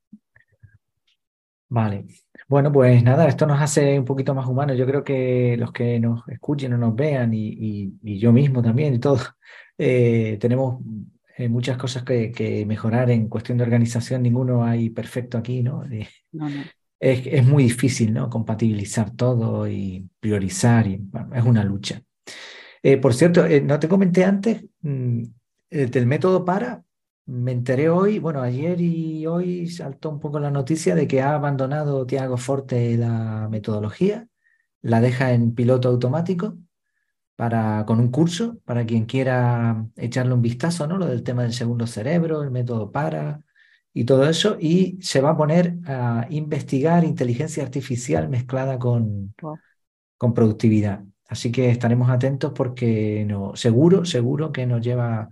Vale. Bueno, pues nada, esto nos hace un poquito más humanos. Yo creo que los que nos escuchen o nos vean y, yo mismo también y todos, (laughs) eh, tenemos eh, muchas cosas que, mejorar en cuestión de organización. Ninguno hay perfecto aquí, ¿no? (laughs) Eh, es, muy difícil, ¿no? Compatibilizar todo y priorizar y es una lucha. por cierto, no te comenté antes mm, del método para, me enteré hoy, bueno, ayer y hoy saltó un poco la noticia de que ha abandonado Tiago Forte la metodología, la deja en piloto automático para, con un curso para quien quiera echarle un vistazo, ¿no? Lo del tema del segundo cerebro, el método para y todo eso, y se va a poner a investigar inteligencia artificial mezclada con, con productividad. Así que estaremos atentos porque no, seguro, seguro que nos lleva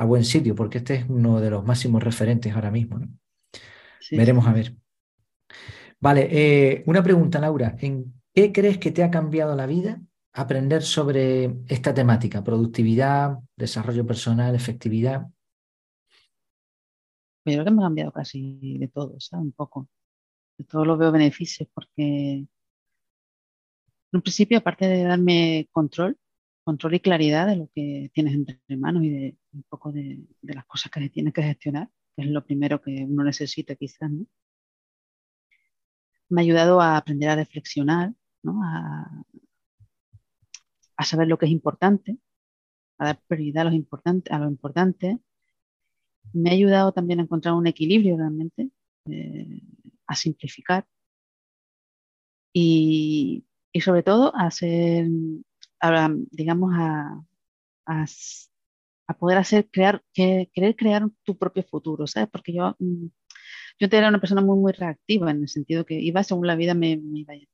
a buen sitio, porque este es uno de los máximos referentes ahora mismo. ¿no? Veremos a ver. Vale, eh, una pregunta, Laura. ¿En qué crees que te ha cambiado la vida aprender sobre esta temática? Productividad, desarrollo personal, efectividad. Yo creo que me ha cambiado casi de todo, ¿sabes? Un poco. De todo lo veo beneficios porque en un principio, aparte de darme control, control y claridad de lo que tienes entre manos y de un poco de, las cosas que tienes que gestionar, que es lo primero que uno necesita quizás, ¿no? Me ha ayudado a aprender a reflexionar, ¿no? a, a saber lo que es importante, a dar prioridad a, a lo importante. Me ha ayudado también a encontrar un equilibrio realmente, eh, a simplificar y, sobre todo a hacer, digamos, a, poder hacer, crear, querer crear tu propio futuro, ¿sabes? Porque yo, mm, yo era una persona muy, muy reactiva en el sentido que iba según la vida me, iba y,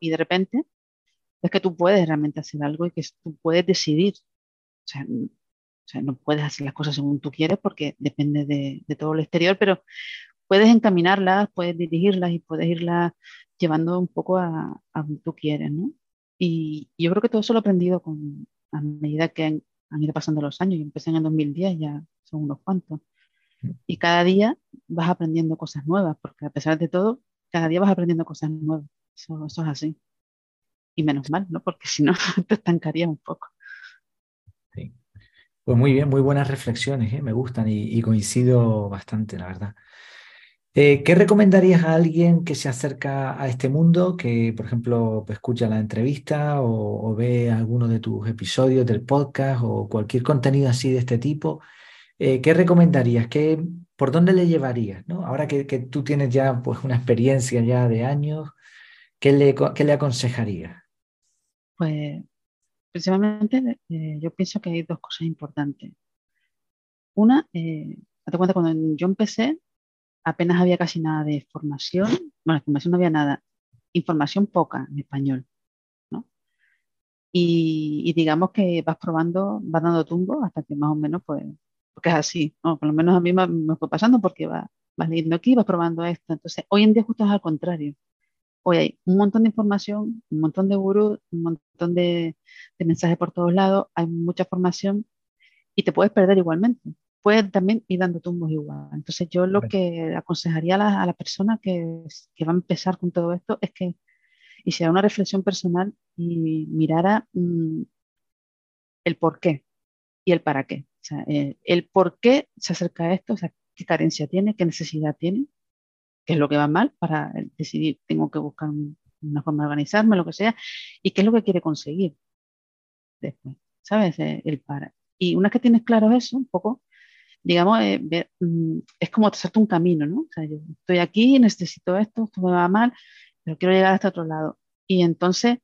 y de repente es que tú puedes realmente hacer algo y que tú puedes decidir. O sea, no puedes hacer las cosas según tú quieres porque depende de, todo lo exterior, pero puedes encaminarlas, puedes dirigirlas y puedes irlas llevando un poco a, donde tú quieres, ¿no? Y, yo creo que todo eso lo he aprendido con, a medida que han, ido pasando los años. Yo empecé en el 2010, ya son unos cuantos. Mm. Y cada día vas aprendiendo cosas nuevas, porque a pesar de todo, cada día vas aprendiendo cosas nuevas. eso es así y menos mal, ¿no? Porque si no, (laughs) te estancaría un poco. Sí. Pues muy bien, muy buenas reflexiones, ¿eh? me gustan y, coincido bastante, la verdad. Eh, ¿Qué recomendarías a alguien que se acerca a este mundo, que por ejemplo escucha la entrevista o, ve alguno de tus episodios del podcast o cualquier contenido así de este tipo? Eh, ¿Qué recomendarías? ¿Qué, ¿Por dónde le llevarías? ¿no? Ahora que, que, tú tienes ya pues, una experiencia ya de años, ¿qué le, qué le aconsejarías? Pues principalmente eh, yo pienso que hay dos cosas importantes. Una, eh, date cuenta, cuando yo empecé, apenas había casi nada de formación. Bueno, de formación no había nada. Información poca en español. ¿no? Y, digamos que vas probando, vas dando tumbo hasta que más o menos, pues, porque es así. ¿no? Por lo menos a mí me, fue pasando porque vas, vas leyendo aquí, vas probando esto. Entonces, hoy en día justo es al contrario hoy hay un montón de información, un montón de gurús, un montón de, mensajes por todos lados, hay mucha formación y te puedes perder igualmente. Puedes también ir dando tumbos igual. Entonces yo lo que aconsejaría a la, persona que, va a empezar con todo esto es que hiciera una reflexión personal y mirara mm, el por qué y el para qué. O sea, eh, el por qué se acerca a esto, o sea, qué carencia tiene, qué necesidad tiene, qué es lo que va mal para decidir, tengo que buscar una forma de organizarme, lo que sea, y qué es lo que quiere conseguir después, ¿sabes? Eh, el para. Y una vez que tienes claro eso, un poco, digamos, eh, mm, es como hacerte un camino, ¿no? O sea, yo estoy aquí, necesito esto, esto me va mal, pero quiero llegar hasta otro lado. Y entonces,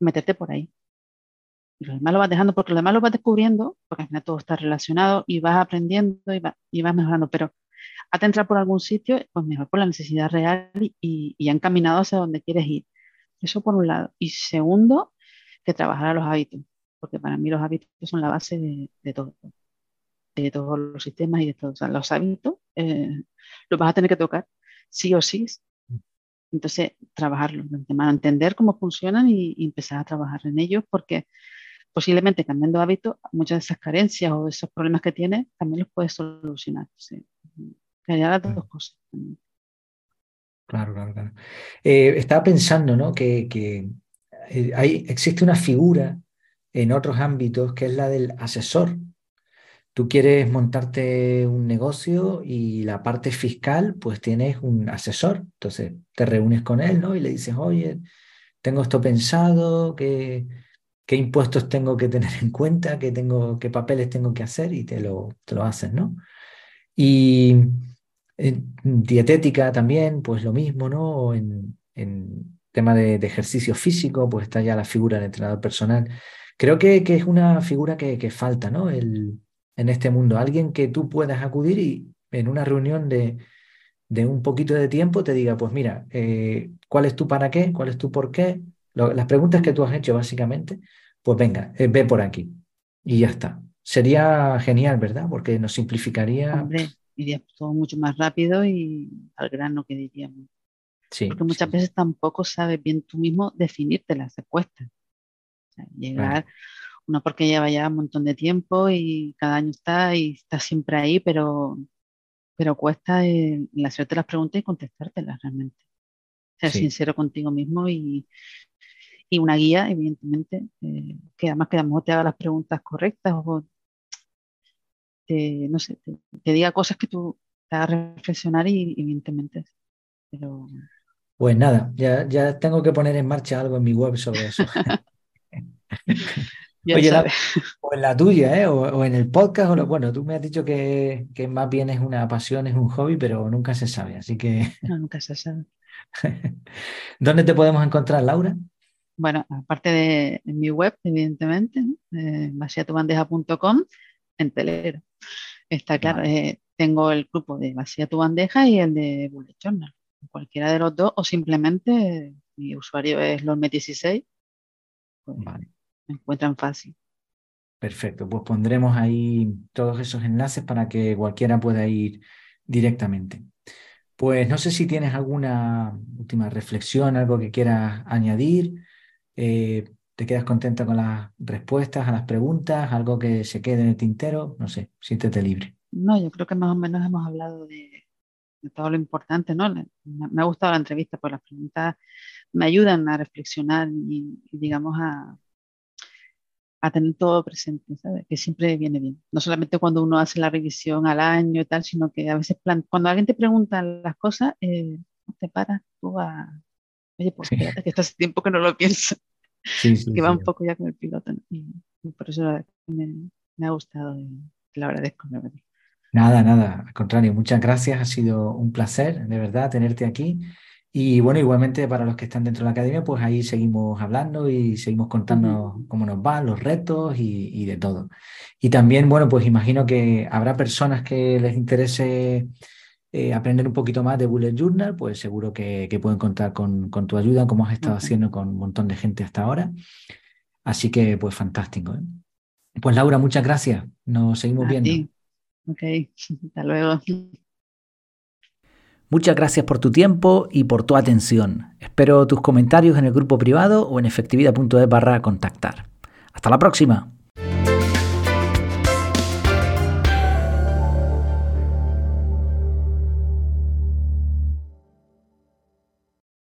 meterte por ahí. Y lo demás lo vas dejando, porque lo demás lo vas descubriendo, porque al final todo está relacionado y vas aprendiendo y, y vas mejorando, pero a entrar por algún sitio, pues mejor por la necesidad real y, y, encaminado hacia donde quieres ir. Eso por un lado. Y segundo, que trabajar a los hábitos, porque para mí los hábitos son la base de, todo, de todos los sistemas y de todos. los hábitos eh, los vas a tener que tocar, sí o sí. Entonces, trabajarlos, entender cómo funcionan y, empezar a trabajar en ellos, porque posiblemente cambiando hábitos, muchas de esas carencias o esos problemas que tienes también los puedes solucionar. ¿sí? Haya las dos cosas. Claro, claro, claro. Eh, estaba pensando ¿no? que, que eh, hay, existe una figura en otros ámbitos que es la del asesor. Tú quieres montarte un negocio y la parte fiscal, pues tienes un asesor. Entonces te reúnes con él ¿no? y le dices, oye, tengo esto pensado, qué, qué impuestos tengo que tener en cuenta, qué, tengo, qué papeles tengo que hacer y te lo, te lo hacen, ¿no? Y en dietética también, pues lo mismo, ¿no? En, en tema de, ejercicio físico, pues está ya la figura del entrenador personal. Creo que, que es una figura que, que falta, ¿no? En este mundo, alguien que tú puedas acudir y en una reunión de, de un poquito de tiempo te diga, pues mira, eh, ¿cuál es tu para qué? ¿Cuál es tu por qué? las preguntas que tú has hecho básicamente, pues venga, eh, ve por aquí y ya está. Sería genial, ¿verdad? Porque nos simplificaría. Hombre, iría todo mucho más rápido y al grano que diríamos. Sí, Porque muchas veces tampoco sabes bien tú mismo definirte las respuestas. llegar, uno porque lleva ya un montón de tiempo y cada año está y está siempre ahí, pero pero cuesta el, hacerte las preguntas y contestártelas realmente. Ser sincero contigo mismo y, y una guía, evidentemente, eh, que además que a lo mejor te haga las preguntas correctas o te, no sé, te, diga cosas que tú te hagas reflexionar y evidentemente. Pero... Pues nada, ya, ya tengo que poner en marcha algo en mi web sobre eso. (laughs) Oye, o en la tuya, ¿eh? o, en el podcast, o bueno, tú me has dicho que, que, más bien es una pasión, es un hobby, pero nunca se sabe, así que... No, nunca se sabe. (laughs) ¿Dónde te podemos encontrar, Laura? Bueno, aparte de en mi web, evidentemente, eh, en Telegram. Está claro, eh, tengo el grupo de Vacía tu bandeja y el de Bullet Journal. Cualquiera de los dos, o simplemente mi usuario es lorme16. Pues, vale me encuentran fácil. Perfecto, pues pondremos ahí todos esos enlaces para que cualquiera pueda ir directamente. Pues no sé si tienes alguna última reflexión, algo que quieras añadir. Eh, ¿Te quedas contenta con las respuestas a las preguntas? ¿Algo que se quede en el tintero? No sé, siéntete libre. No, yo creo que más o menos hemos hablado de, todo lo importante, ¿no? Me, ha gustado la entrevista, porque las preguntas me ayudan a reflexionar y digamos, a, a tener todo presente, ¿sabes? Que siempre viene bien. No solamente cuando uno hace la revisión al año y tal, sino que a veces cuando alguien te pregunta las cosas, eh, te paras tú a, oye, pues espérate, que hace tiempo que no lo pienso. que va un poco ya con el piloto. Y, por eso me, me ha gustado y lo agradezco. Nada, nada, al contrario, muchas gracias, ha sido un placer, de verdad, tenerte aquí. Y bueno, igualmente para los que están dentro de la academia, pues ahí seguimos hablando y seguimos contando cómo nos va, los retos y, de todo. Y también, bueno, pues imagino que habrá personas que les interese eh, aprender un poquito más de Bullet Journal, pues seguro que, pueden contar con, tu ayuda, como has estado haciendo con un montón de gente hasta ahora. Así que, pues fantástico. ¿eh? Pues Laura, muchas gracias. Nos seguimos viendo. Ok, (laughs) hasta luego. Muchas gracias por tu tiempo y por tu atención. Espero tus comentarios en el grupo privado o en efectividad.es barra contactar. Hasta la próxima.